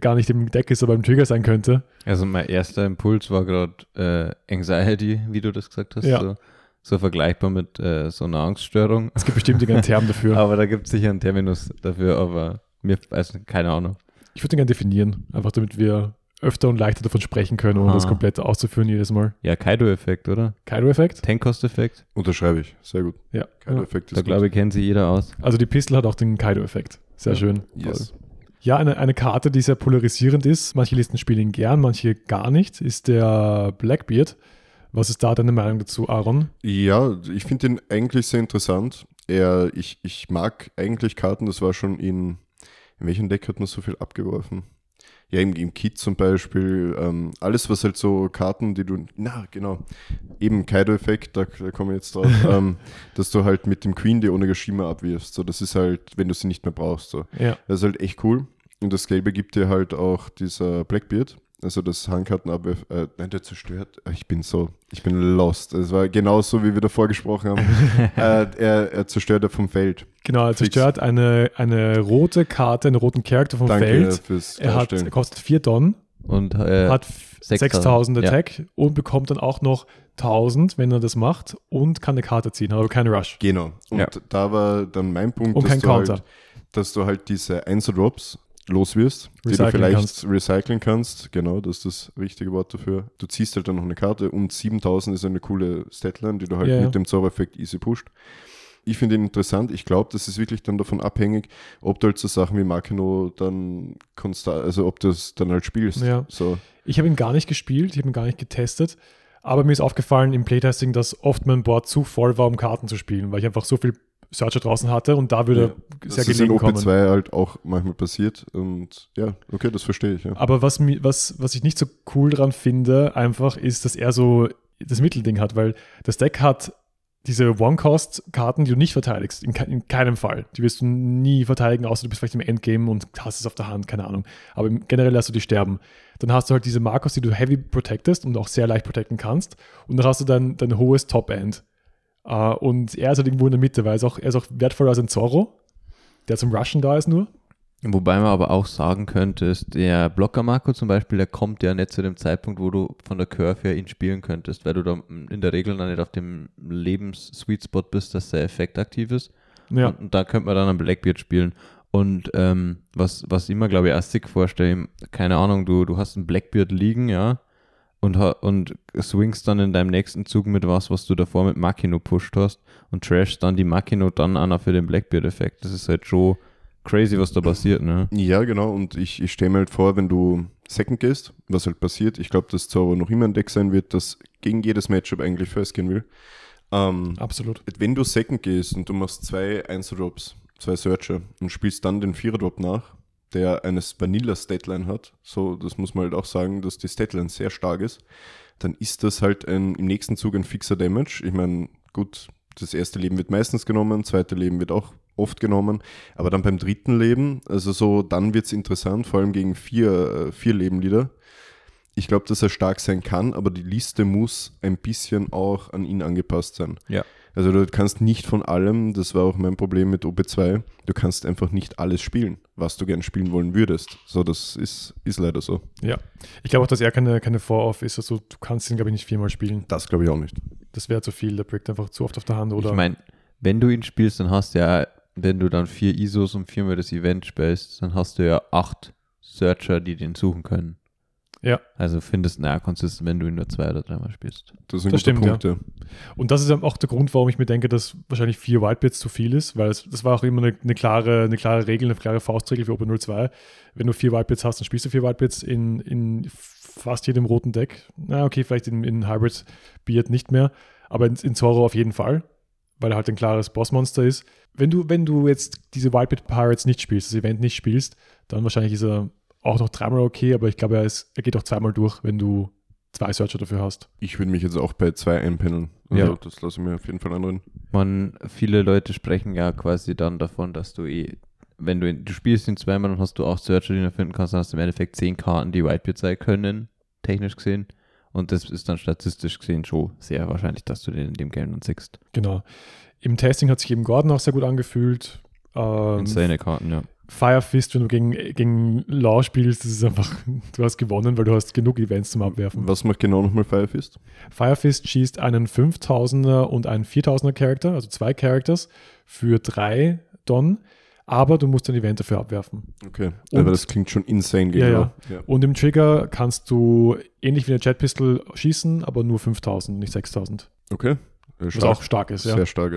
gar nicht im Deck ist, aber im Trigger sein könnte. Also mein erster Impuls war gerade äh, Anxiety, wie du das gesagt hast. Ja. So, so vergleichbar mit äh, so einer Angststörung. Es gibt bestimmt einen Term dafür. aber da gibt es sicher einen Terminus dafür, aber mir, also keine Ahnung. Ich würde den gerne definieren, einfach damit wir öfter und leichter davon sprechen können, ohne Ah. das komplett auszuführen jedes Mal. Ja, Kaido-Effekt, oder? Kaido-Effekt? Tank-Cost-Effekt. Unterschreibe ich. Sehr gut. Ja. Kein ja. Effekt Da glaube ich, kennt sie jeder aus. Also die Pistol hat auch den Kaido-Effekt. Sehr Ja. schön. Yes. Ja, eine, eine Karte, die sehr polarisierend ist. Manche Listen spielen ihn gern, manche gar nicht, ist der Blackbeard. Was ist da deine Meinung dazu, Aaron? Ja, ich finde ihn eigentlich sehr interessant. Er, ich, ich mag eigentlich Karten, das war schon in, in welchem Deck hat man so viel abgeworfen? Ja, im, im Kit zum Beispiel, ähm, alles was halt so Karten, die du, na genau, eben Kaido-Effekt, da, da komme ich jetzt drauf, ähm, dass du halt mit dem Queen die Onegashima abwirfst. So, das ist halt, wenn du sie nicht mehr brauchst. So. Ja. Das ist halt echt cool. Und das Gelbe gibt dir halt auch dieser Blackbeard. Also das Handkartenabwerf, äh, nein, der zerstört. äh, Ich bin so, ich bin lost. Es war genauso, wie wir davor gesprochen haben. äh, er, er zerstört ja vom Feld. Genau, er zerstört eine, eine rote Karte, einen roten Charakter vom Danke Feld. fürs Er, hat, er kostet 4 Don, Und äh, hat 6000 ja. Attack und bekommt dann auch noch 1000, wenn er das macht und kann eine Karte ziehen, aber keine Rush. Genau. Und Ja. da war dann mein Punkt, Und dass, kein du Counter. halt, dass du halt diese Einzeldrops loswirst, die du Recyceln vielleicht kannst. recyceln kannst. Genau, das ist das richtige Wort dafür. Du ziehst halt dann noch eine Karte und 7000 ist eine coole Statline, die du halt ja. mit dem Zaubereffekt easy pusht. Ich finde ihn interessant. Ich glaube, das ist wirklich dann davon abhängig, ob du halt so Sachen wie Makino dann konstant, also ob du es dann halt spielst. Ja. So. Ich habe ihn gar nicht gespielt, ich habe ihn gar nicht getestet, aber mir ist aufgefallen im Playtesting, dass oft mein Board zu voll war, um Karten zu spielen, weil ich einfach so viel Searcher draußen hatte und da würde Das sehr ist in gelegen OP2 kommen. halt auch manchmal passiert. Und ja, okay, das verstehe ich. Ja. Aber was, was, was ich nicht so cool dran finde, einfach ist, dass er so das Mittelding hat, weil das Deck hat diese One-Cost-Karten, die du nicht verteidigst, in, ke in keinem Fall. Die wirst du nie verteidigen, außer du bist vielleicht im Endgame und hast es auf der Hand, keine Ahnung. Aber im- generell lässt du die sterben. Dann hast du halt diese Markos, die du heavy protectest und auch sehr leicht protecten kannst. Und dann hast du dein, dein hohes Top-End. Äh, und er ist halt irgendwo in der Mitte, weil er ist auch, er ist auch wertvoller als ein Zorro, der zum Rushen da ist nur. Wobei man aber auch sagen könnte, ist der Blocker Marco zum Beispiel, der kommt ja nicht zu dem Zeitpunkt, wo du von der Curve her ihn spielen könntest, weil du da in der Regel dann nicht auf dem Lebens-Sweet Spot bist, dass der Effekt aktiv ist. Ja. Und, und da könnte man dann einen Blackbeard spielen. Und ähm, was, was ich immer, glaube ich, Astic vorstelle, keine Ahnung, du, du hast einen Blackbeard liegen, ja, und, ha- und swingst dann in deinem nächsten Zug mit was, was du davor mit Makino pusht hast und trashst dann die Makino dann an für den Blackbeard-Effekt. Das ist halt schon crazy, was da passiert, ne? Ja, genau. Und ich, ich stelle mir halt vor, wenn du Second gehst, was halt passiert, ich glaube, dass Zauber noch immer ein Deck sein wird, das gegen jedes Matchup eigentlich First gehen will. Ähm, Absolut. wenn du Second gehst und du machst zwei Einzeldrops, zwei Searcher und spielst dann den Vierer-Drop nach, der eines Vanilla-Statline hat, so, das muss man halt auch sagen, dass die Statline sehr stark ist, dann ist das halt ein, im nächsten Zug ein fixer Damage. Ich meine, gut, das erste Leben wird meistens genommen, zweite Leben wird auch oft genommen, aber dann beim dritten Leben, also so, dann wird es interessant, vor allem gegen vier, äh, vier Lebenlieder. Ich glaube, dass er stark sein kann, aber die Liste muss ein bisschen auch an ihn angepasst sein. Ja. Also du kannst nicht von allem, das war auch mein Problem mit OP2, du kannst einfach nicht alles spielen, was du gern spielen wollen würdest. So, das ist, ist leider so. Ja. Ich glaube auch, dass er keine, keine Vor-Off ist. Also du kannst ihn, glaube ich, nicht viermal spielen. Das glaube ich auch nicht. Das wäre zu viel. Der bricht einfach zu oft auf der Hand. Oder Ich meine, wenn du ihn spielst, dann hast du ja, wenn du dann vier ISOs und viermal das Event spielst, dann hast du ja acht Searcher, die den suchen können. Ja. Also findest naja konsistent, wenn du ihn nur zwei oder dreimal spielst. Das ein Das stimmt, Punkt, ja. Und das ist auch der Grund, warum ich mir denke, dass wahrscheinlich vier Wildbits zu viel ist, weil es, das war auch immer eine, eine, klare, eine klare Regel, eine klare Faustregel für Open 02. Wenn du vier Wildbits hast, dann spielst du vier Wildbits in, in fast jedem roten Deck. Na, okay, vielleicht in, in Hybrid Beard nicht mehr, aber in, in Zorro auf jeden Fall, weil er halt ein klares Bossmonster ist. Wenn du, wenn du jetzt diese Wildbit Pirates nicht spielst, das Event nicht spielst, dann wahrscheinlich ist er auch noch dreimal okay, aber ich glaube, er, ist, er geht auch zweimal durch, wenn du zwei Searcher dafür hast. Ich würde mich jetzt auch bei zwei einpendeln. Also Ja. das lasse ich mir auf jeden Fall anreden. Man, viele Leute sprechen ja quasi dann davon, dass du eh, wenn du ihn, du spielst ihn zweimal, dann hast du auch Searcher, die du finden kannst, dann hast du im Endeffekt zehn Karten, die Whitebeard sein können, technisch gesehen. Und das ist dann statistisch gesehen schon sehr wahrscheinlich, dass du den in dem Game dann siehst. Genau. Im Testing hat sich eben Gordon auch sehr gut angefühlt. Ähm, Insane Karten, ja. Fire Fist, wenn du gegen, gegen Law spielst, das ist einfach, du hast gewonnen, weil du hast genug Events zum Abwerfen. Was macht genau nochmal Firefist? Fire Fist schießt einen 5000er und einen 4000er Charakter, also zwei Characters, für drei Don, aber du musst ein Event dafür abwerfen. Okay, Und- aber das klingt schon insane Ja, gegenüber. Ja, Und im Trigger kannst du ähnlich wie eine Jet Pistol schießen, aber nur 5000, nicht 6000. Okay, Äh, Was stark. auch stark ist, ja. Sehr stark,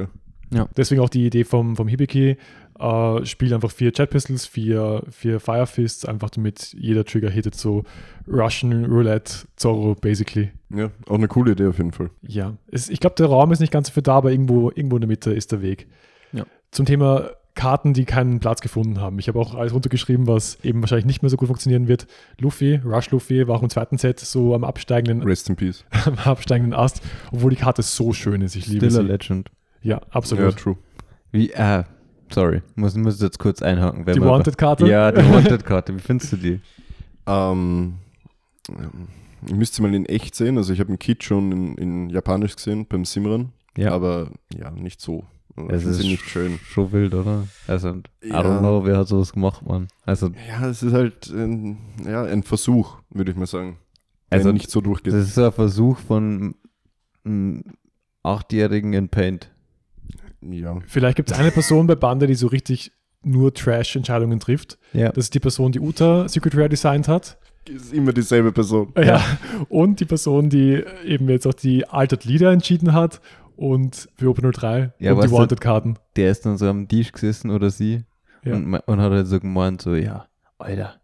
ja. Deswegen auch die Idee vom, vom Hibiki, äh, spiel einfach vier Jet Pistols, vier, vier Fire Fists, einfach damit jeder Trigger hittet, so Russian Roulette, Zorro basically. Ja, auch eine coole Idee auf jeden Fall. Ja, es, ich glaube, der Raum ist nicht ganz so viel da, aber irgendwo, irgendwo in der Mitte ist der Weg. Ja. Zum Thema Karten, die keinen Platz gefunden haben. Ich habe auch alles runtergeschrieben, was eben wahrscheinlich nicht mehr so gut funktionieren wird. Luffy, Rush Luffy, war auch im zweiten Set so am absteigenden, Rest in Peace. am absteigenden Ast, obwohl die Karte so schön ist. Ich liebe Still a sie. Legend. Ja, Ja, absolut. true. Wie, äh, sorry, muss, muss jetzt kurz einhaken. wenn die Wanted-Karte? Ja, die Wanted-Karte, wie findest du die? Ähm, ich müsste sie mal in echt sehen. Also ich habe einen Kit schon in, in Japanisch gesehen beim Simran, Ja, aber ja, nicht so. Also es ist nicht schön. schon wild, oder? Also, I Ja. don't know, wer hat sowas gemacht, Mann. Also, Ja, es ist halt ein, ja, ein Versuch, würde ich mal sagen. Also, nicht so durchgeht. das ist ein Versuch von einem Achtjährigen in Paint. Ja, Vielleicht gibt es eine Person bei Bande, die so richtig nur Trash-Entscheidungen trifft. Ja. Das ist die Person, die Uta Secret Rare designt hat. ist immer dieselbe Person. Ja. Und die Person, die eben jetzt auch die Altered Leader entschieden hat und für Open 03 Ja, und die Wanted-Karten. Der ist dann so am Tisch gesessen oder sie Ja. und, und hat halt so gemeint, so, ja, Alter,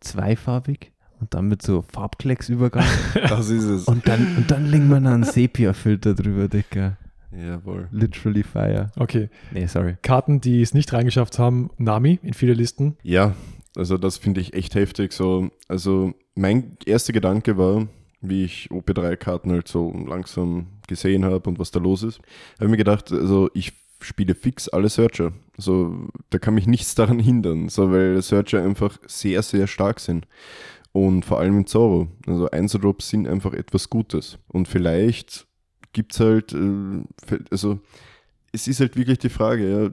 zweifarbig und dann mit so Farbklecksübergang Das ist es. und dann, und dann legen wir noch einen Sepia-Filter drüber, Dicker. Jawohl. Literally fire. Okay. Nee, sorry. Karten, die es nicht reingeschafft haben, Nami in viele Listen. Ja, also das finde ich echt heftig. So, also mein erster Gedanke war, wie ich OP3-Karten halt so langsam gesehen habe und was da los ist, habe ich mir gedacht, also ich spiele fix alle Searcher. Also da kann mich nichts daran hindern, so weil Searcher einfach sehr, sehr stark sind. Und vor allem im Zorro. Also Einzeldrops sind einfach etwas Gutes. Und vielleicht gibt es halt, äh, also es ist halt wirklich die Frage, ja,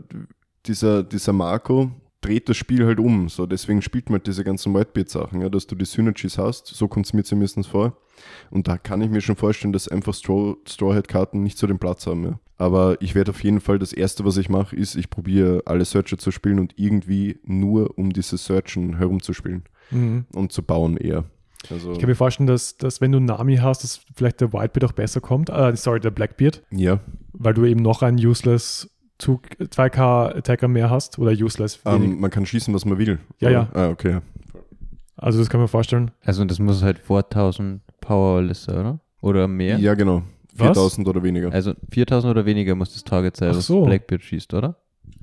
dieser, dieser Marco dreht das Spiel halt um. So, deswegen spielt man halt diese ganzen Whitebeard-Sachen, ja, dass du die Synergies hast. So kommt es mir zumindest vor. Und da kann ich mir schon vorstellen, dass einfach Straw, Strawhead-Karten nicht so den Platz haben. Ja. Aber ich werde auf jeden Fall, das Erste, was ich mache, ist, ich probiere alle Searcher zu spielen und irgendwie nur um diese Searchen herumzuspielen Mhm. und zu bauen eher. Also, Ich kann mir vorstellen, dass, dass wenn du Nami hast, dass vielleicht der Whitebeard auch besser kommt. Äh, sorry, der Blackbeard, ja, weil du eben noch einen useless Zug 2K Attacker mehr hast oder useless. wenig. ähm, man kann schießen, was man will. Ja, ja. Ah, okay. Also das kann man vorstellen. Also das muss halt vor 1000 Powerliste, oder? Oder mehr? Ja, genau. Was? 4000 oder weniger. Also 4000 oder weniger muss das Target sein, Ach was so. Blackbeard schießt, oder?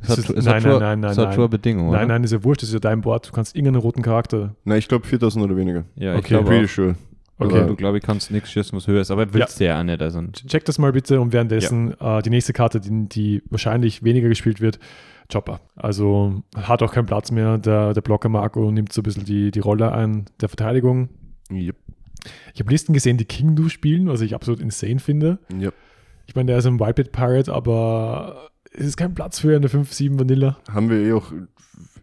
Es nein, nein, nein, nein, es hat nein. schon eine Bedingung, Nein, ist ja wurscht, das ist ja dein Board. Du kannst irgendeinen roten Charakter. Nein, ich glaube 4000 oder weniger. Ja, Okay, ich glaube Pretty sure. Okay. Aber du glaube ich kannst nichts schießen, was höher ist, aber willst du ja auch nicht. Also, Check das mal bitte und währenddessen äh, die nächste Karte, die, die wahrscheinlich weniger gespielt wird, Chopper. Also hat auch keinen Platz mehr. Der, der Blocker Marco nimmt so ein bisschen die, die Rolle ein der Verteidigung. Yep. Ich habe Listen gesehen, die King Du spielen, was ich absolut insane finde. Yep. Ich meine, der ist ein Wildpit Pirate, aber es ist kein Platz für eine 5-7 Vanilla. Haben wir eh auch,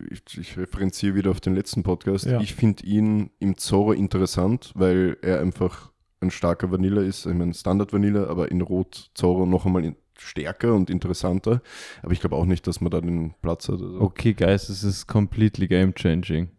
ich, ich referenziere wieder auf den letzten Podcast. Ja. Ich finde ihn im Zorro interessant, weil er einfach ein starker Vanilla ist. Ich meine, Standard Vanilla, aber in Rot Zorro noch einmal in, stärker und interessanter. Aber ich glaube auch nicht, dass man da den Platz hat. Also. okay, guys, es ist completely game changing.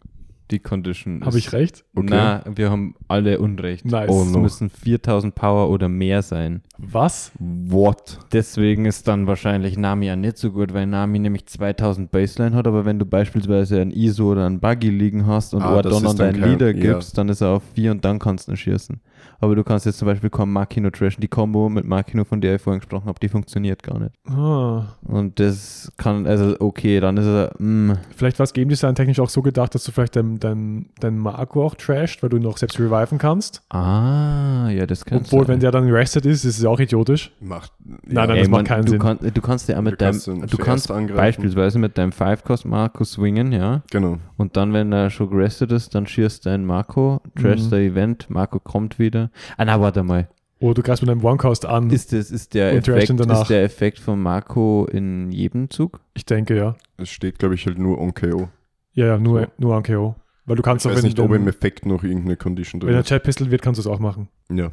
Die Condition Habe ich recht? Okay. Na, wir haben alle Unrecht. Nice. Oh Es müssen 4000 Power oder mehr sein. Was? What? Deswegen ist dann wahrscheinlich Nami ja nicht so gut, weil Nami nämlich 2000 Baseline hat, aber wenn du beispielsweise ein ISO oder ein Buggy liegen hast und Ah, Ordon ist deinen kein- Leader ja. gibst, dann ist er auf 4 und dann kannst du ihn schießen. Aber du kannst jetzt zum Beispiel kaum Makino trashen. Die Combo mit Makino, von der ich vorhin gesprochen habe, die funktioniert gar nicht. Ah, Und das kann, also okay, dann ist er, mm, vielleicht war es Game Design technisch auch so gedacht, dass du vielleicht dein, dein, dein Marco auch trasht, weil du ihn noch selbst reviven kannst. ah, ja, das kann Obwohl, wenn der dann rested ist, ist es auch idiotisch. Macht. Nein, nein, Ey, das macht Mann, keinen du Sinn. Kann, du kannst ja auch mit Du deinem, kannst du kannst angreifen. beispielsweise mit deinem 5-Cost Marco swingen, ja. Genau. Und dann, wenn er schon gerestet ist, dann schießt dein Marco, trashst Mhm. der Event, Marco kommt wieder. Ah, na, warte mal. Oder du greifst mit einem One-Cast an. Ist, das, ist, der Effekt, ist der Effekt von Marco in jedem Zug? ich denke, ja. Es steht, glaube ich, halt nur on KO. Ja, ja, nur, So. nur an KO. Weil du kannst Ich auch, weiß wenn, nicht, ob im wenn, Effekt noch irgendeine Condition wenn drin er ist. Chat Pistol wird, kannst du es auch machen. Ja,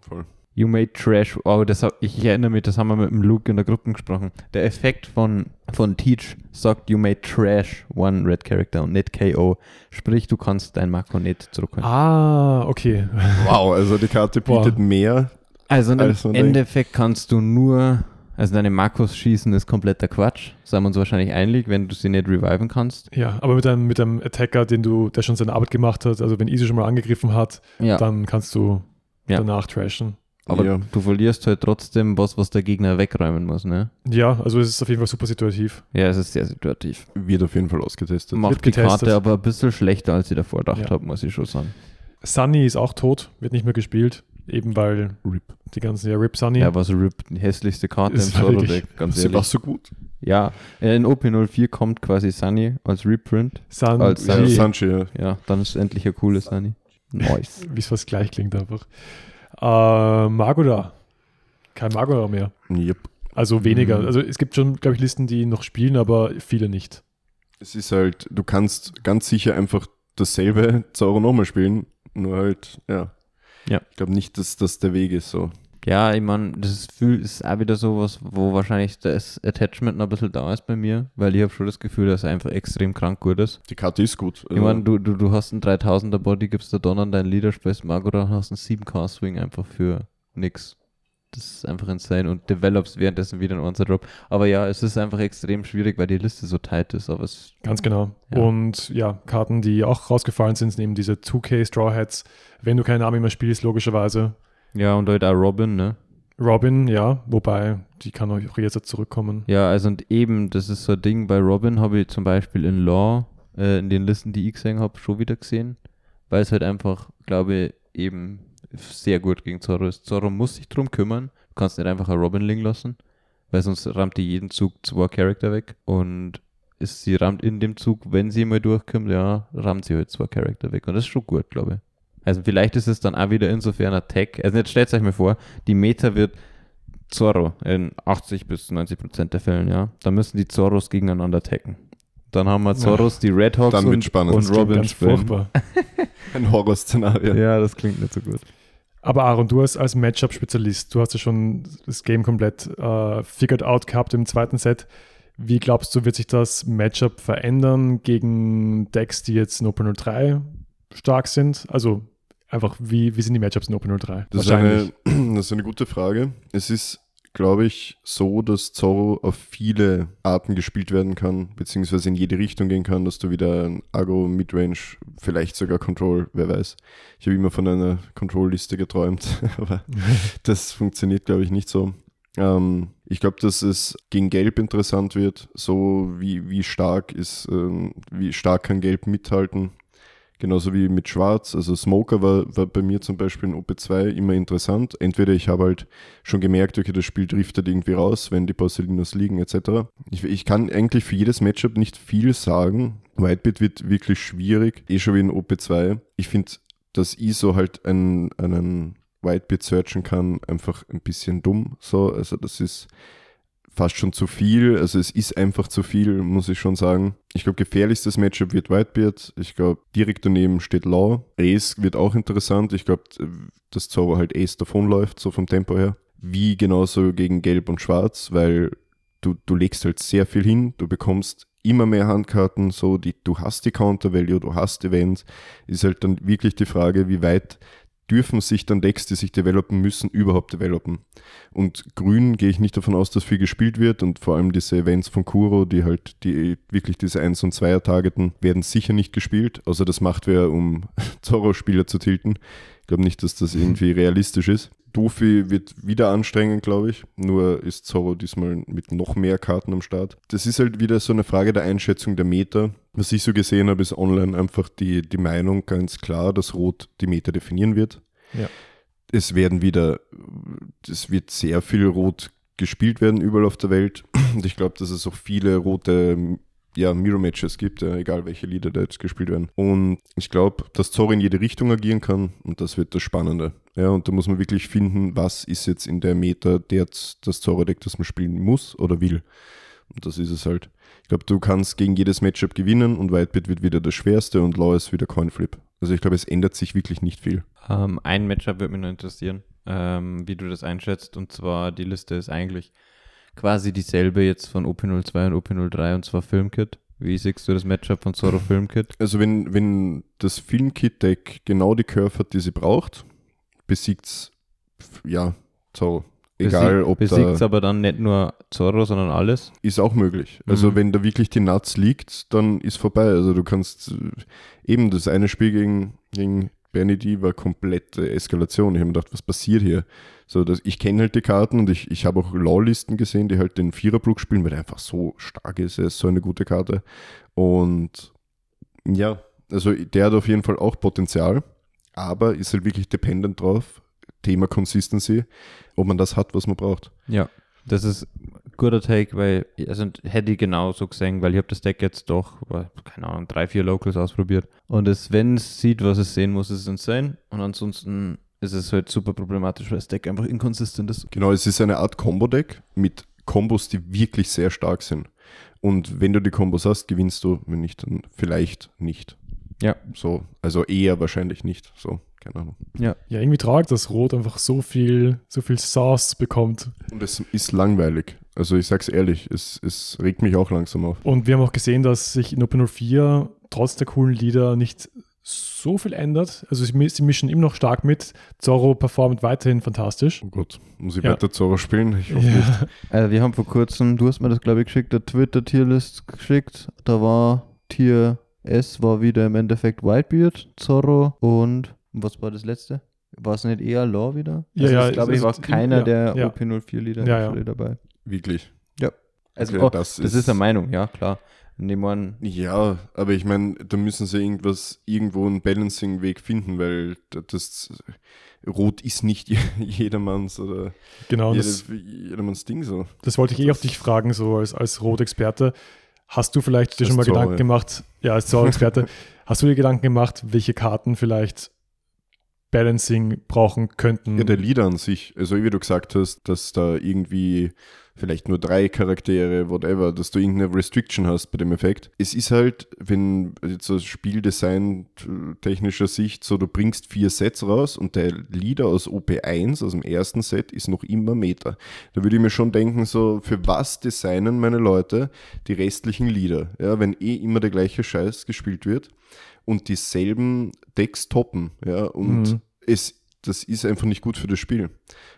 voll. You made trash. Oh, das hab, ich erinnere mich, das haben wir mit dem Luke in der Gruppe gesprochen. Der Effekt von, von Teach sagt, you made trash one red character und nicht KO. Sprich, du kannst dein Marco nicht zurückholen. Ah, okay. Wow, also die Karte bietet mehr. Also im nein. Endeffekt kannst du nur, also deine Marcos schießen ist kompletter Quatsch. Sind wir uns wahrscheinlich einig, wenn du sie nicht reviven kannst. Ja, aber mit einem, mit einem Attacker, den du, der schon seine Arbeit gemacht hat, also wenn Easy schon mal angegriffen hat, Ja, dann kannst du Ja. danach trashen. Aber ja. du verlierst halt trotzdem was, was der Gegner wegräumen muss, ne? Ja, also es ist auf jeden Fall super situativ. Ja, es ist sehr situativ. Wird auf jeden Fall ausgetestet. Macht die getestet. Karte aber ein bisschen schlechter, als ich davor gedacht Ja. habe, muss ich schon sagen. Sunny ist auch tot, wird nicht mehr gespielt, eben weil RIP. die ganzen, ja, Rip Sunny. Ja, was RIP, die hässlichste Karte Ist im Solo-Deck, ganz Sie war ehrlich. so gut. Ja, äh, in OP04 kommt quasi Sunny als Reprint. Sun, als Ja, Sunny. Sanchi, ja. Ja, dann ist endlich ein cooles Sunny. Nice. wie es fast gleich klingt einfach. Äh, Magoda. Kein Magoda mehr. Yep. Also weniger. Mhm. Also es gibt schon, glaube ich, Listen, die noch spielen, aber viele nicht. Es ist halt, du kannst ganz sicher einfach dasselbe Zauber nochmal spielen, nur halt, ja. Ja. Ich glaube nicht, dass das der Weg ist so. Ja, ich meine, das ist, viel, ist auch wieder sowas, wo wahrscheinlich das Attachment noch ein bisschen da ist bei mir, weil ich habe schon das Gefühl, dass er einfach extrem krank gut ist. Die Karte ist gut. Ich meine, du, du, du hast einen 3000er Body, gibst da dann an deinen Leader, spielst Magora und hast einen 7k Swing einfach für nix. Das ist einfach insane und develops währenddessen wieder ein Onser Drop. Aber ja, es ist einfach extrem schwierig, weil die Liste so tight ist, aber es Ganz genau. Ja. Und ja, Karten, die auch rausgefallen sind, sind eben diese 2K Straw Hats. Wenn du keine Army mehr spielst, logischerweise. Ja, und halt auch Robin, ne? Robin, ja, wobei die kann auch jetzt zurückkommen. Ja, also und eben, das ist so ein Ding, bei Robin habe ich zum Beispiel in Law, äh, in den Listen, die ich gesehen habe, schon wieder gesehen, weil es halt einfach, glaube ich, eben sehr gut gegen Zorro ist. Zorro muss sich drum kümmern, du kannst nicht einfach eine Robin liegen lassen, weil sonst rammt die jeden Zug zwei Charakter weg und ist, sie rammt in dem Zug, wenn sie mal durchkommt, ja, rammt sie halt zwei Charakter weg und das ist schon gut, glaube ich. Also vielleicht ist es dann auch wieder insofern ein Tag. Also jetzt stellt euch mal vor, die Meta wird Zorro in 80 bis 90 Prozent der Fällen, ja. Da müssen die Zorros gegeneinander tacken. Dann haben wir Zorros, die Red Hawks Dann wird und, spannend. und Das klingt Robin furchtbar. Ein Horrorszenario. Ja, das klingt nicht so gut. Aber Aaron, du als, als Matchup-Spezialist, du hast ja schon das Game komplett äh, figured out gehabt im zweiten Set. Wie glaubst du, wird sich das Matchup verändern gegen Decks, die jetzt in Open 03 stark sind? Also einfach, wie, wie sind die Matchups in Open 03? Das ist, eine, das ist eine gute Frage. Es ist, glaube ich, so, dass Zorro auf viele Arten gespielt werden kann, beziehungsweise in jede Richtung gehen kann, dass du wieder ein Agro, Midrange, vielleicht sogar Control, wer weiß. Ich habe immer von einer Control-Liste geträumt, aber das funktioniert, glaube ich, nicht so. Ähm, ich glaube, dass es gegen Gelb interessant wird, so wie, wie stark ist, ähm, wie stark kann Gelb mithalten. Genauso wie mit Schwarz. Also Smoker war, war bei mir zum Beispiel in OP2 immer interessant. Entweder ich habe halt schon gemerkt, okay, das Spiel driftet irgendwie raus, wenn die Porcelinos liegen etc. Ich, ich kann eigentlich für jedes Matchup nicht viel sagen. Whitebeat wird wirklich schwierig, eh schon wie in OP2. Ich finde, dass ISO halt einen, einen Whitebeat searchen kann, einfach ein bisschen dumm. So, also das ist fast schon zu viel. Also es ist einfach zu viel, muss ich schon sagen. Ich glaube, gefährlichstes Matchup wird Whitebeard. Ich glaube, direkt daneben steht Law. Ace wird auch interessant. Ich glaube, dass Zorro halt Ace davonläuft, so vom Tempo her. Wie genauso gegen Gelb und Schwarz, weil du, du legst halt sehr viel hin. Du bekommst immer mehr Handkarten, so die, du hast die Counter-Value, du hast Events, ist halt dann wirklich die Frage, wie weit dürfen sich dann Decks, die sich developen müssen, überhaupt developen. Und grün gehe ich nicht davon aus, dass viel gespielt wird und vor allem diese Events von Kuro, die halt die wirklich diese 1 und 2er targeten, werden sicher nicht gespielt, außer das macht wer, um Zorro-Spieler zu tilten. Ich glaube nicht, dass das irgendwie realistisch ist. Dofi wird wieder anstrengend, glaube ich. Nur ist Zorro diesmal mit noch mehr Karten am Start. Das ist halt wieder so eine Frage der Einschätzung der Meta. Was ich so gesehen habe, ist online einfach die, die Meinung ganz klar, dass Rot die Meta definieren wird. Ja. Es werden wieder, es wird sehr viel Rot gespielt werden überall auf der Welt. Und ich glaube, dass es auch viele rote ja, Mirror-Matches gibt, ja, egal welche Lieder da jetzt gespielt werden. Und ich glaube, dass Zorro in jede Richtung agieren kann und das wird das Spannende. Ja, und da muss man wirklich finden, was ist jetzt in der Meta der, das Zorro-Deck, das man spielen muss oder will. Und das ist es halt. Ich glaube, du kannst gegen jedes Matchup gewinnen und Whitebeard wird wieder das schwerste und Law ist wieder Coinflip. Also ich glaube, es ändert sich wirklich nicht viel. Ähm, ein Matchup würde mich nur interessieren, ähm, wie du das einschätzt. Und zwar, die Liste ist eigentlich quasi dieselbe jetzt von OP02 und OP03 und zwar Filmkit. Wie siehst du das Matchup von Zoro Filmkit? Also wenn, wenn das Filmkit-Deck genau die Curve hat, die sie braucht, besiegt es, ja, Zorro. Egal, Besieg, ob Besiegt aber dann nicht nur Zorro, sondern alles. ist auch möglich. Also Mhm. wenn da wirklich die Nuts liegt, dann ist vorbei. Also du kannst äh, eben das eine Spiel gegen, gegen Bernie D war komplette Eskalation. Ich habe mir gedacht, was passiert hier? So, dass ich kenne halt die Karten und ich, ich habe auch Law-Listen gesehen, die halt den Viererblock spielen, weil der einfach so stark ist. Er ist so eine gute Karte. Und ja, also der hat auf jeden Fall auch Potenzial, aber ist halt wirklich dependent drauf. Thema Consistency, ob man das hat, was man braucht. Ja. Das ist ein guter Take, weil, also hätte ich genauso gesehen, weil ich habe das Deck jetzt doch, keine Ahnung, drei, vier Locals ausprobiert. Und es, wenn es sieht, was es sehen muss, ist es insane. Und ansonsten ist es halt super problematisch, weil das Deck einfach inkonsistent ist. Genau, es ist eine Art Combo-Deck mit Kombos, die wirklich sehr stark sind. Und wenn du die Kombos hast, gewinnst du, wenn nicht, dann vielleicht nicht. Ja. So, also eher wahrscheinlich nicht. So, keine Ahnung. Ja, irgendwie traurig, dass Rot einfach so viel, so viel Sauce bekommt. Und es ist langweilig. Also ich sag's ehrlich, es, es regt mich auch langsam auf. Und wir haben auch gesehen, dass sich in OP04 trotz der coolen Lieder nicht so viel ändert. Also sie, sie mischen immer noch stark mit. Zorro performt weiterhin fantastisch. Oh Gott, muss ich Ja. weiter Zorro spielen? Ich hoffe nicht. Ja. Also wir haben vor kurzem, du hast mir das glaube ich geschickt, der Twitter-Tierlist geschickt. Da war Tier S war wieder im Endeffekt Whitebeard, Zorro und was war das letzte? War es nicht eher Law wieder? Ja, also ja, ich glaube, es- ich war es- keiner ja, der ja. OP04-Lieder Ja, ja. dabei. Wirklich. Also Okay, oh, das das, ist- ist, eine Meinung, ja klar. Nehmen Ja, aber ich meine, da müssen sie irgendwas, irgendwo einen Balancing-Weg finden, weil das Rot ist nicht je- jedermanns oder Genau, jede, das, jedermanns Ding so. das wollte ich eh auch dich fragen, so als, als Rot-Experte. Hast du vielleicht dir schon mal Gedanken gemacht, ja, als Zorro-Experte, hast du dir Gedanken gemacht, welche Karten vielleicht Balancing brauchen könnten? Ja, der Leader an sich, also wie du gesagt hast, dass da irgendwie vielleicht nur drei Charaktere, whatever, dass du irgendeine Restriction hast bei dem Effekt. Es ist halt, wenn jetzt aus Spieldesign äh, technischer Sicht so, du bringst vier Sets raus und der Leader aus OP1, aus dem ersten Set, ist noch immer Meta. Da würde ich mir schon denken, so, für was designen meine Leute die restlichen Leader? Ja, wenn eh immer der gleiche Scheiß gespielt wird und dieselben Decks toppen, ja, und Mhm. es, das ist einfach nicht gut für das Spiel.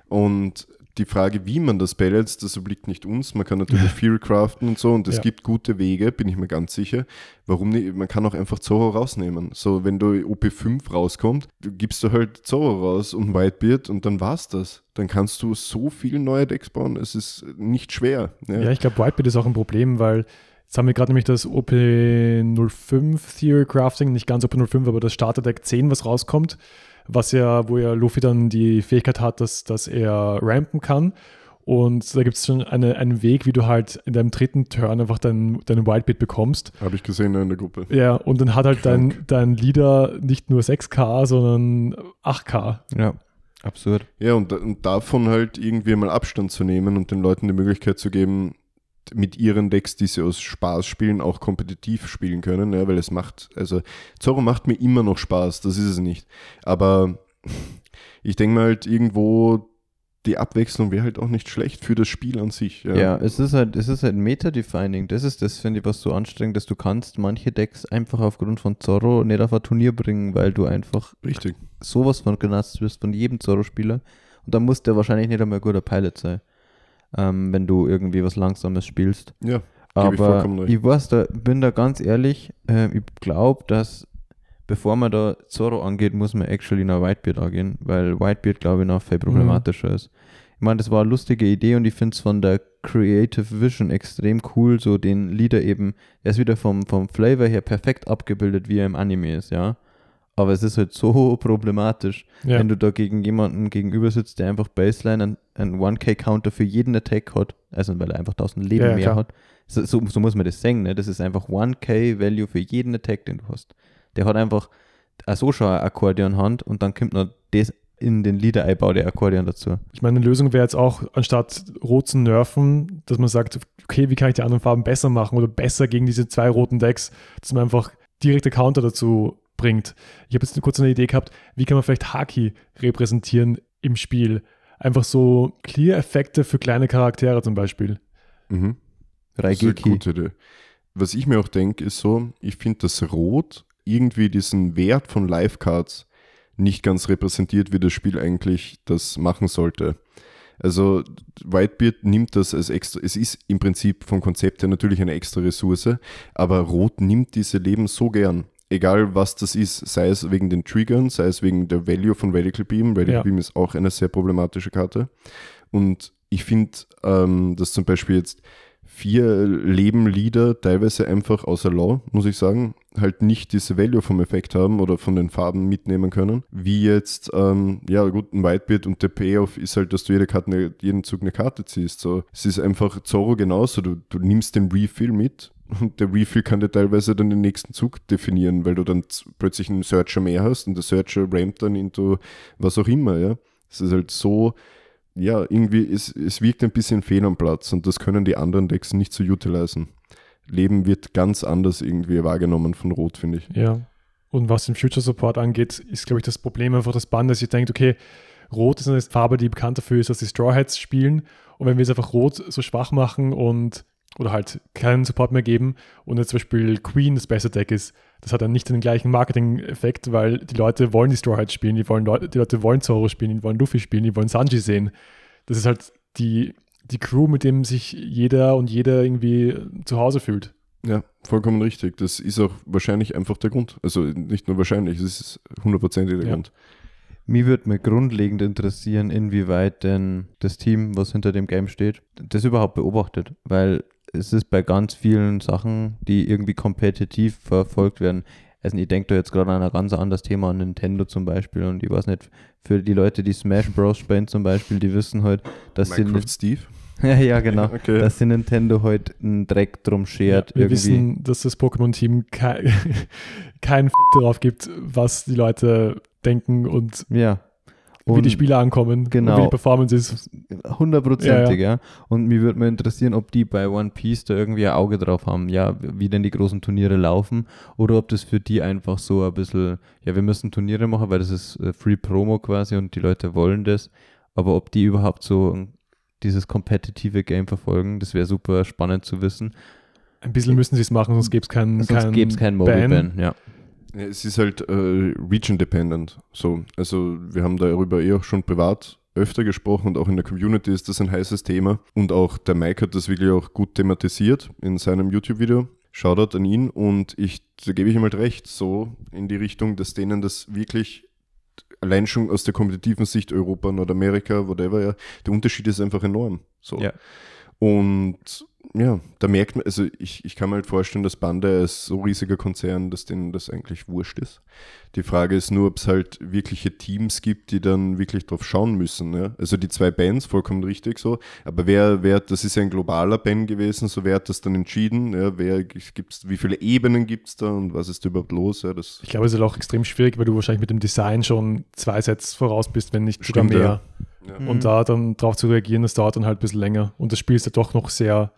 Und die Frage, wie man das balanced, das obliegt nicht uns. Man kann natürlich viel craften und so und es Ja. gibt gute Wege, bin ich mir ganz sicher. Warum nicht? Man kann auch einfach Zorro rausnehmen. So, wenn du OP5 rauskommt, gibst du halt Zorro raus und Whitebeard und dann war's das. Dann kannst du so viele neue Decks bauen. Es ist nicht schwer. Ja. Ja, ich glaube, Whitebeard ist auch ein Problem, weil jetzt haben wir gerade nämlich das OP05 Theory Crafting, nicht ganz OP05, aber das Starterdeck 10, was rauskommt, was ja, wo ja Luffy dann die Fähigkeit hat, dass, dass er rampen kann. Und da gibt es schon eine, einen Weg, wie du halt in deinem dritten Turn einfach deinen dein Whitebeard bekommst. Habe ich gesehen in der Gruppe. Ja, und dann hat halt dein, dein Leader nicht nur 6K, sondern 8K. ja, absurd. Ja, und, und davon halt irgendwie mal Abstand zu nehmen und den Leuten die Möglichkeit zu geben, mit ihren Decks, die sie aus Spaß spielen, auch kompetitiv spielen können, ja, weil es macht, also Zorro macht mir immer noch Spaß, das ist es nicht. Aber ich denke mal halt irgendwo, die Abwechslung wäre halt auch nicht schlecht für das Spiel an sich. Ja, ja es ist halt, es ist halt Meta-Defining. Das ist das, finde ich, was so anstrengend ist. Du kannst manche Decks einfach aufgrund von Zorro nicht auf ein Turnier bringen, weil du einfach Richtig. sowas von genutzt wirst von jedem Zorro-Spieler. Und dann muss der wahrscheinlich nicht einmal ein guter Pilot sein, ähm, wenn du irgendwie was Langsames spielst. Ja. Aber ich, ich weiß da, bin da ganz ehrlich, äh, ich glaube, dass bevor man da Zorro angeht, muss man actually nach Whitebeard angehen, weil Whitebeard, glaube ich, noch viel problematischer mhm. ist. Ich meine, das war eine lustige Idee und ich finde es von der Creative Vision extrem cool, so den Leader eben, er ist wieder vom, vom Flavor her perfekt abgebildet, wie er im Anime ist, ja. Aber es ist halt so problematisch, ja. wenn du da gegen jemanden gegenüber sitzt, der einfach Baseline einen, 1K-Counter für jeden Attack hat, also weil er einfach 1000 Leben ja, mehr klar. hat. So, so, so, muss man das sehen, ne? Das ist einfach 1K-Value für jeden Attack, den du hast. Der hat einfach so schon Akkordeon-Hand und dann kommt noch das in den Lieder-Einbau der Akkordeon dazu. Ich meine, eine Lösung wäre jetzt auch, anstatt rot zu nerven, dass man sagt, okay, wie kann ich die anderen Farben besser machen oder besser gegen diese zwei roten Decks, dass man einfach direkte Counter dazu bringt. Ich habe jetzt kurz eine Idee gehabt, wie kann man vielleicht Haki repräsentieren im Spiel? Einfach so Clear-Effekte für kleine Charaktere zum Beispiel. Mhm. Das ist eine gute Idee. Was ich mir auch denke, ist so, ich finde das Rot irgendwie diesen Wert von Live-Cards nicht ganz repräsentiert, wie das Spiel eigentlich das machen sollte. Also Whitebeard nimmt das als extra, es ist im Prinzip vom Konzept her natürlich eine extra Ressource, aber Rot nimmt diese Leben so gern. Egal was das ist, sei es wegen den Triggern, sei es wegen der Value von Radical Beam. Radical ja. Beam ist auch eine sehr problematische Karte. Und ich finde, ähm, dass zum Beispiel jetzt vier Leben-Lieder teilweise einfach außer Law, muss ich sagen, halt nicht diese Value vom Effekt haben oder von den Farben mitnehmen können. Wie jetzt, ähm, ja gut, ein Whitebeard und der Payoff ist halt, dass du jede Karte, jeden Zug eine Karte ziehst. So, es ist einfach Zorro genauso. Du, du nimmst den Refill mit und der Refill kann dir teilweise dann den nächsten Zug definieren, weil du dann plötzlich einen Searcher mehr hast und der Searcher rampt dann into was auch immer, ja. Es ist halt so ja, irgendwie, es, es wirkt ein bisschen fehl am Platz und das können die anderen Decks nicht so utilisieren. Leben wird ganz anders irgendwie wahrgenommen von Rot, finde ich. Ja. Und was den Future Support angeht, ist, glaube ich, das Problem einfach das Band, dass ihr denkt, okay, Rot ist eine Farbe, die bekannt dafür ist, dass die Straw Hats spielen. Und wenn wir jetzt einfach Rot so schwach machen und oder halt keinen Support mehr geben und jetzt zum Beispiel Queen das beste Deck ist, das hat dann nicht den gleichen Marketing-Effekt, weil die Leute wollen die Straw Hats spielen, die, wollen die Leute wollen Zoro spielen, die wollen Luffy spielen, die wollen Sanji sehen. Das ist halt die, die Crew, mit dem sich jeder und jeder irgendwie zu Hause fühlt. Ja, vollkommen richtig. Das ist auch wahrscheinlich einfach der Grund. Also nicht nur wahrscheinlich, es ist hundertprozentig der ja. Grund. Mir würde mir grundlegend interessieren, inwieweit denn das Team, was hinter dem Game steht, das überhaupt beobachtet. Weil es ist bei ganz vielen Sachen, die irgendwie kompetitiv verfolgt werden. Also ich denke da jetzt gerade an ein ganz anderes Thema, an Nintendo zum Beispiel. Und ich weiß nicht, für die Leute, die Smash Bros. spielen zum Beispiel, die wissen halt, dass Minecraft sie... Steve? ja, ja, genau. Okay. Dass sie Nintendo heute halt einen Dreck drum schert. Ja, wir irgendwie. wissen, dass das Pokémon-Team kein, keinen F darauf gibt, was die Leute denken und ja. Und wie die Spiele ankommen genau, und wie die Performance ist. Hundertprozentig, ja, ja. ja, Und mir würde mal interessieren, ob die bei One Piece da irgendwie ein Auge drauf haben, ja, wie denn die großen Turniere laufen oder ob das für die einfach so ein bisschen, ja, wir müssen Turniere machen, weil das ist äh, Free Promo quasi und die Leute wollen das. Aber ob die überhaupt so dieses kompetitive Game verfolgen, das wäre super spannend zu wissen. Ein bisschen müssen sie es machen, sonst gäbe es keinen Sonst keinen Mobile Ban, ja. Es ist halt äh, region-dependent. So. Also wir haben darüber eh auch schon privat öfter gesprochen und auch in der Community ist das ein heißes Thema. Und auch der Mike hat das wirklich auch gut thematisiert in seinem YouTube-Video. Shoutout an ihn und ich, da gebe ich ihm halt recht, so in die Richtung, dass denen das wirklich allein schon aus der kompetitiven Sicht Europa, Nordamerika, whatever, ja, der Unterschied ist einfach enorm. So. Ja. Und ja, da merkt man, also ich, ich kann mir halt vorstellen, dass Banda ist so riesiger Konzern, dass denen das eigentlich wurscht ist. Die Frage ist nur, ob es halt wirkliche Teams gibt, die dann wirklich drauf schauen müssen. Ja? Also die zwei Bands, vollkommen richtig so. Aber wer, wer, das ist ja ein globaler Band gewesen, so wer hat das dann entschieden? Ja? Wer gibt's, wie viele Ebenen gibt es da und was ist da überhaupt los? Ja, das ich glaube, es ist auch extrem schwierig, weil du wahrscheinlich mit dem Design schon zwei Sets voraus bist, wenn nicht sogar mehr. Ja. Ja. Und da dann drauf zu reagieren, das dauert dann halt ein bisschen länger. Und das Spiel ist ja doch noch sehr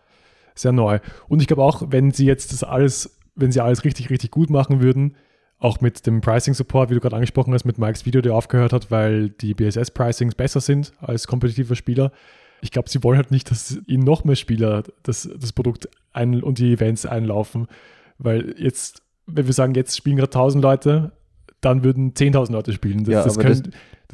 sehr neu. Und ich glaube auch, wenn sie jetzt das alles, wenn sie alles richtig, richtig gut machen würden, auch mit dem Pricing-Support, wie du gerade angesprochen hast, mit Mikes Video, der aufgehört hat, weil die BSS-Pricings besser sind als kompetitiver Spieler. Ich glaube, sie wollen halt nicht, dass ihnen noch mehr Spieler das, das Produkt ein, und die Events einlaufen, weil jetzt, wenn wir sagen, jetzt spielen gerade 1000 Leute, dann würden 10.000 Leute spielen. Das, Ja, das, können, das,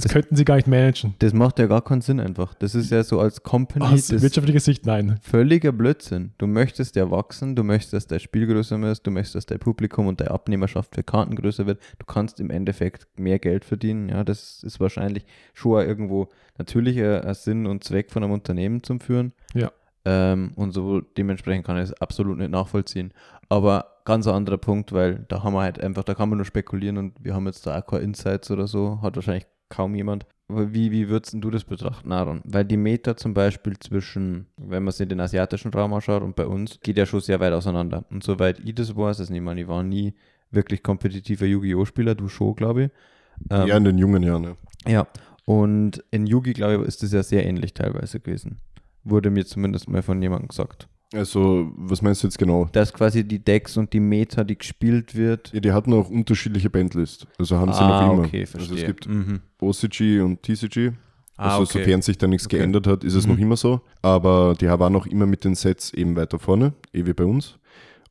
könnten sie gar nicht managen. Das macht ja gar keinen Sinn einfach. Das ist ja so als Company Aus das wirtschaftlicher Sicht nein. völliger Blödsinn. Du möchtest ja wachsen, du möchtest, dass dein Spiel größer wird, du möchtest, dass dein Publikum und deine Abnehmerschaft für Karten größer wird. Du kannst im Endeffekt mehr Geld verdienen. Ja, das ist wahrscheinlich schon irgendwo natürlich ein Sinn und Zweck von einem Unternehmen zum Führen. Ja. Ähm, und so dementsprechend kann ich es absolut nicht nachvollziehen. Aber ganz ein anderer Punkt, weil da haben wir halt einfach, da kann man nur spekulieren und wir haben jetzt da auch keine Insights oder so, hat wahrscheinlich kaum jemand. Aber wie, wie würdest du das betrachten, Aaron? Weil die Meta zum Beispiel zwischen, wenn man sich den asiatischen Raum anschaut und bei uns, geht ja schon sehr weit auseinander. Und soweit ich das weiß, ich meine, ich war nie wirklich kompetitiver Yu-Gi-Oh! Spieler, du schon, glaube ich. Ähm, ja, in den jungen Jahren, ja. ja, und in Yugi, glaube ich, ist das ja sehr ähnlich teilweise gewesen. Wurde mir zumindest mal von jemandem gesagt. Also, was meinst du jetzt genau? Dass quasi die Decks und die Meta, die gespielt wird. Ja, die hatten auch unterschiedliche Bandlists. Also haben sie ah, noch immer. okay, verstehe. Also es gibt mhm. OCG und TCG. Ah, also okay. sofern sich da nichts Okay. geändert hat, ist es Mhm. noch immer so. Aber die waren auch immer mit den Sets eben weiter vorne, eh wie bei uns.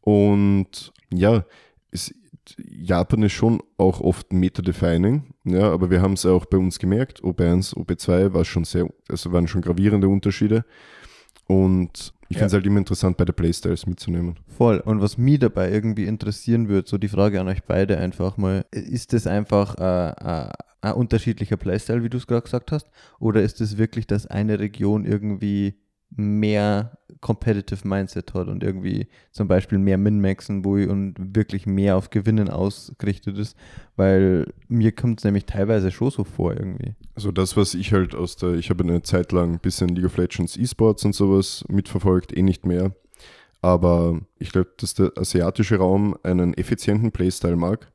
Und ja, es, Japan ist schon auch oft Meta-defining, ja, aber wir haben es auch bei uns gemerkt, OB1, OB2 war schon sehr, also waren schon gravierende Unterschiede. Und ich Ja. finde es halt immer interessant, bei der Playstyles mitzunehmen. Voll. Und was mich dabei irgendwie interessieren würde, so die Frage an euch beide einfach mal, ist das einfach äh, äh, ein unterschiedlicher Playstyle, wie du es gerade gesagt hast? Oder ist es wirklich, dass eine Region irgendwie mehr Competitive Mindset hat und irgendwie zum Beispiel mehr Min-Maxen, wo und wirklich mehr auf Gewinnen ausgerichtet ist? Weil mir kommt es nämlich teilweise schon so vor irgendwie. Also das, was ich halt aus der, ich habe eine Zeit lang ein bisschen League of Legends E-Sports und sowas mitverfolgt, eh nicht mehr. Aber ich glaube, dass der asiatische Raum einen effizienten Playstyle mag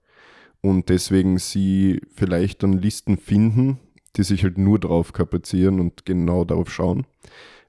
und deswegen sie vielleicht dann Listen finden, die sich halt nur darauf kapazieren und genau darauf schauen.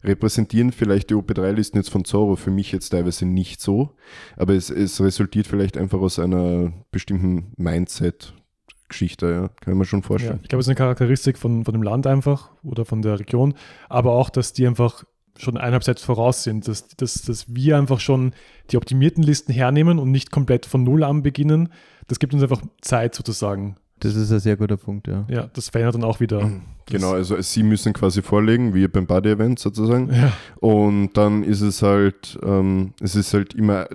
Repräsentieren vielleicht die OP3-Listen jetzt von Zorro für mich jetzt teilweise nicht so, aber es, es resultiert vielleicht einfach aus einer bestimmten Mindset-Geschichte, ja. kann mir schon Ja, vorstellen. ich glaube, es ist eine Charakteristik von, von dem Land einfach oder von der Region, aber auch, dass die einfach schon eineinhalb Sets voraus sind, dass, dass, dass wir einfach schon die optimierten Listen hernehmen und nicht komplett von Null an beginnen. Das gibt uns einfach Zeit sozusagen. Das ist ein sehr guter Punkt, ja. Ja, das verändert dann auch wieder. Genau, also sie müssen quasi vorlegen, wie beim Body-Event sozusagen. Ja, Und dann ist es halt, ähm, es ist halt immer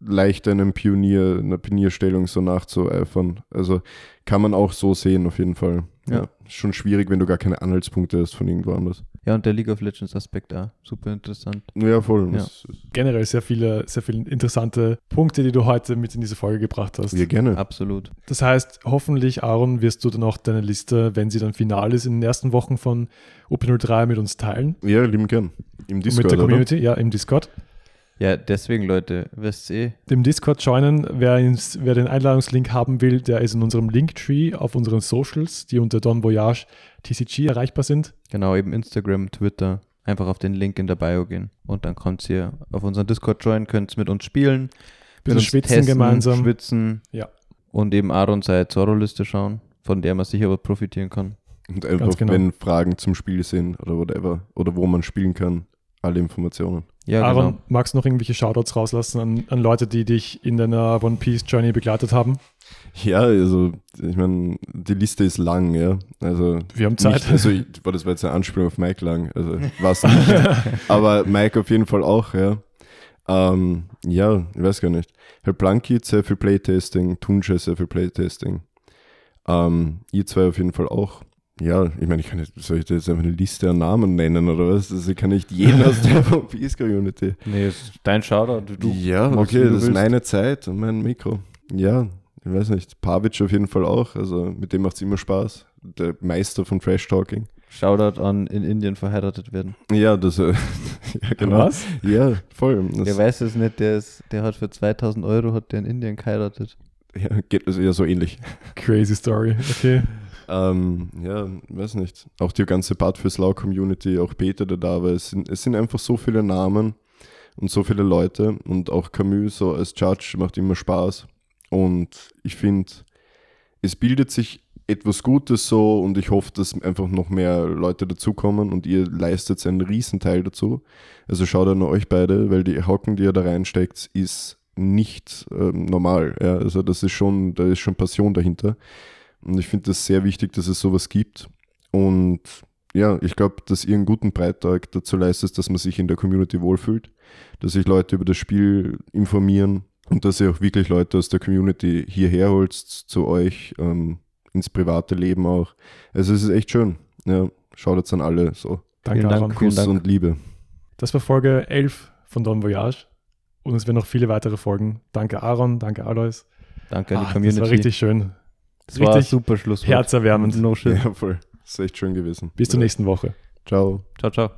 leicht einem Pionier, einer Pionierstellung so nachzueifern. Also kann man auch so sehen, auf jeden Fall. Ja. Ist Schon schwierig, wenn du gar keine Anhaltspunkte hast von irgendwo anders. Ja, und der League of Legends Aspekt auch. Super interessant. Ja, voll. Ja. Generell sehr viele, sehr viele interessante Punkte, die du heute mit in diese Folge gebracht hast. Ja, gerne. Absolut. Das heißt, hoffentlich, Aaron, wirst du dann auch deine Liste, wenn sie dann final ist, in den ersten Wochen von OP03 mit uns teilen. Ja, lieben gern. Im Und Discord, mit der oder? Community, ja, im Discord. Ja, deswegen, Leute, wisst ihr eh, Dem Discord joinen. Wer, ins, wer den Einladungslink haben will, der ist in unserem Linktree auf unseren Socials, die unter Don Voyage TCG erreichbar sind. Genau, eben Instagram, Twitter. Einfach auf den Link in der Bio gehen. Und dann könnt ihr auf unseren Discord joinen, könnt mit uns spielen. Bisschen uns schwitzen gemeinsam. Schwitzen. Ja. Und eben Aaron seine Zorro-Liste schauen, von der man sicher was profitieren kann. Und einfach, genau. wenn Fragen zum Spiel sind oder whatever, oder wo man spielen kann, alle Informationen. Ja, Aaron, genau. magst du noch irgendwelche Shoutouts rauslassen an, an Leute, die dich in deiner One Piece Journey begleitet haben? Ja, also ich meine, die Liste ist lang, ja. Also Wir haben Zeit. Nicht, also ich, boah, das war jetzt eine Anspielung auf Mike lang, also was nicht. Aber Mike auf jeden Fall auch, ja. Ähm, ja, ich weiß gar nicht. Herr Blanki sehr viel Playtesting, Tunche sehr viel Playtesting. Ähm, ihr zwei auf jeden Fall auch. Ja, ich meine, ich kann nicht, soll ich da jetzt einfach eine Liste an Namen nennen oder was? Also ich kann nicht jeden aus der One Piece Community. Nee, ist dein Shoutout. Du, ja, machst, okay, du das ist meine Zeit und mein Mikro. Ja, ich weiß nicht. Pavic auf jeden Fall auch. Also mit dem macht es immer Spaß. Der Meister von Trash Talking. Shoutout an in Indien verheiratet werden. Ja, das, äh, ja, genau. Was? Ja, voll. Das, Der weiß es nicht, der, ist, der hat für 2000 Euro hat der in Indien geheiratet. ja, geht also ja so ähnlich. Crazy Story. Okay. Ähm, ja, weiß nicht. Auch die ganze Bad für Slow Community, auch Peter, der da war. Es sind, es sind einfach so viele Namen und so viele Leute und auch Camus so als Judge macht immer Spaß. Und ich finde, es bildet sich etwas Gutes so und ich hoffe, dass einfach noch mehr Leute dazukommen und ihr leistet einen Riesenteil dazu. Also schaut an euch beide, weil die Hocken, die ihr da reinsteckt, ist nicht ähm, normal. Ja? Also das ist schon, da ist schon Passion dahinter. Und ich finde das sehr wichtig, dass es sowas gibt. Und ja, ich glaube, dass ihr einen guten Beitrag dazu leistet, dass man sich in der Community wohlfühlt, dass sich Leute über das Spiel informieren und dass ihr auch wirklich Leute aus der Community hierher holt zu euch, ähm, ins private Leben auch. Also es ist echt schön. Ja, schaut jetzt an alle so. Danke, Vielen Dank, Kuss Dank. und Liebe. Das war Folge 11 von Don Voyage. Und es werden noch viele weitere Folgen. Danke Aaron, danke Alois. Danke an die Ah, Community. Das war richtig schön. Das war ein super Schlusswort. Herzerwärmend. No shit. Ja, voll. Das ist echt schön gewesen. Bis zur nächsten Woche. Ciao. Ciao, ciao.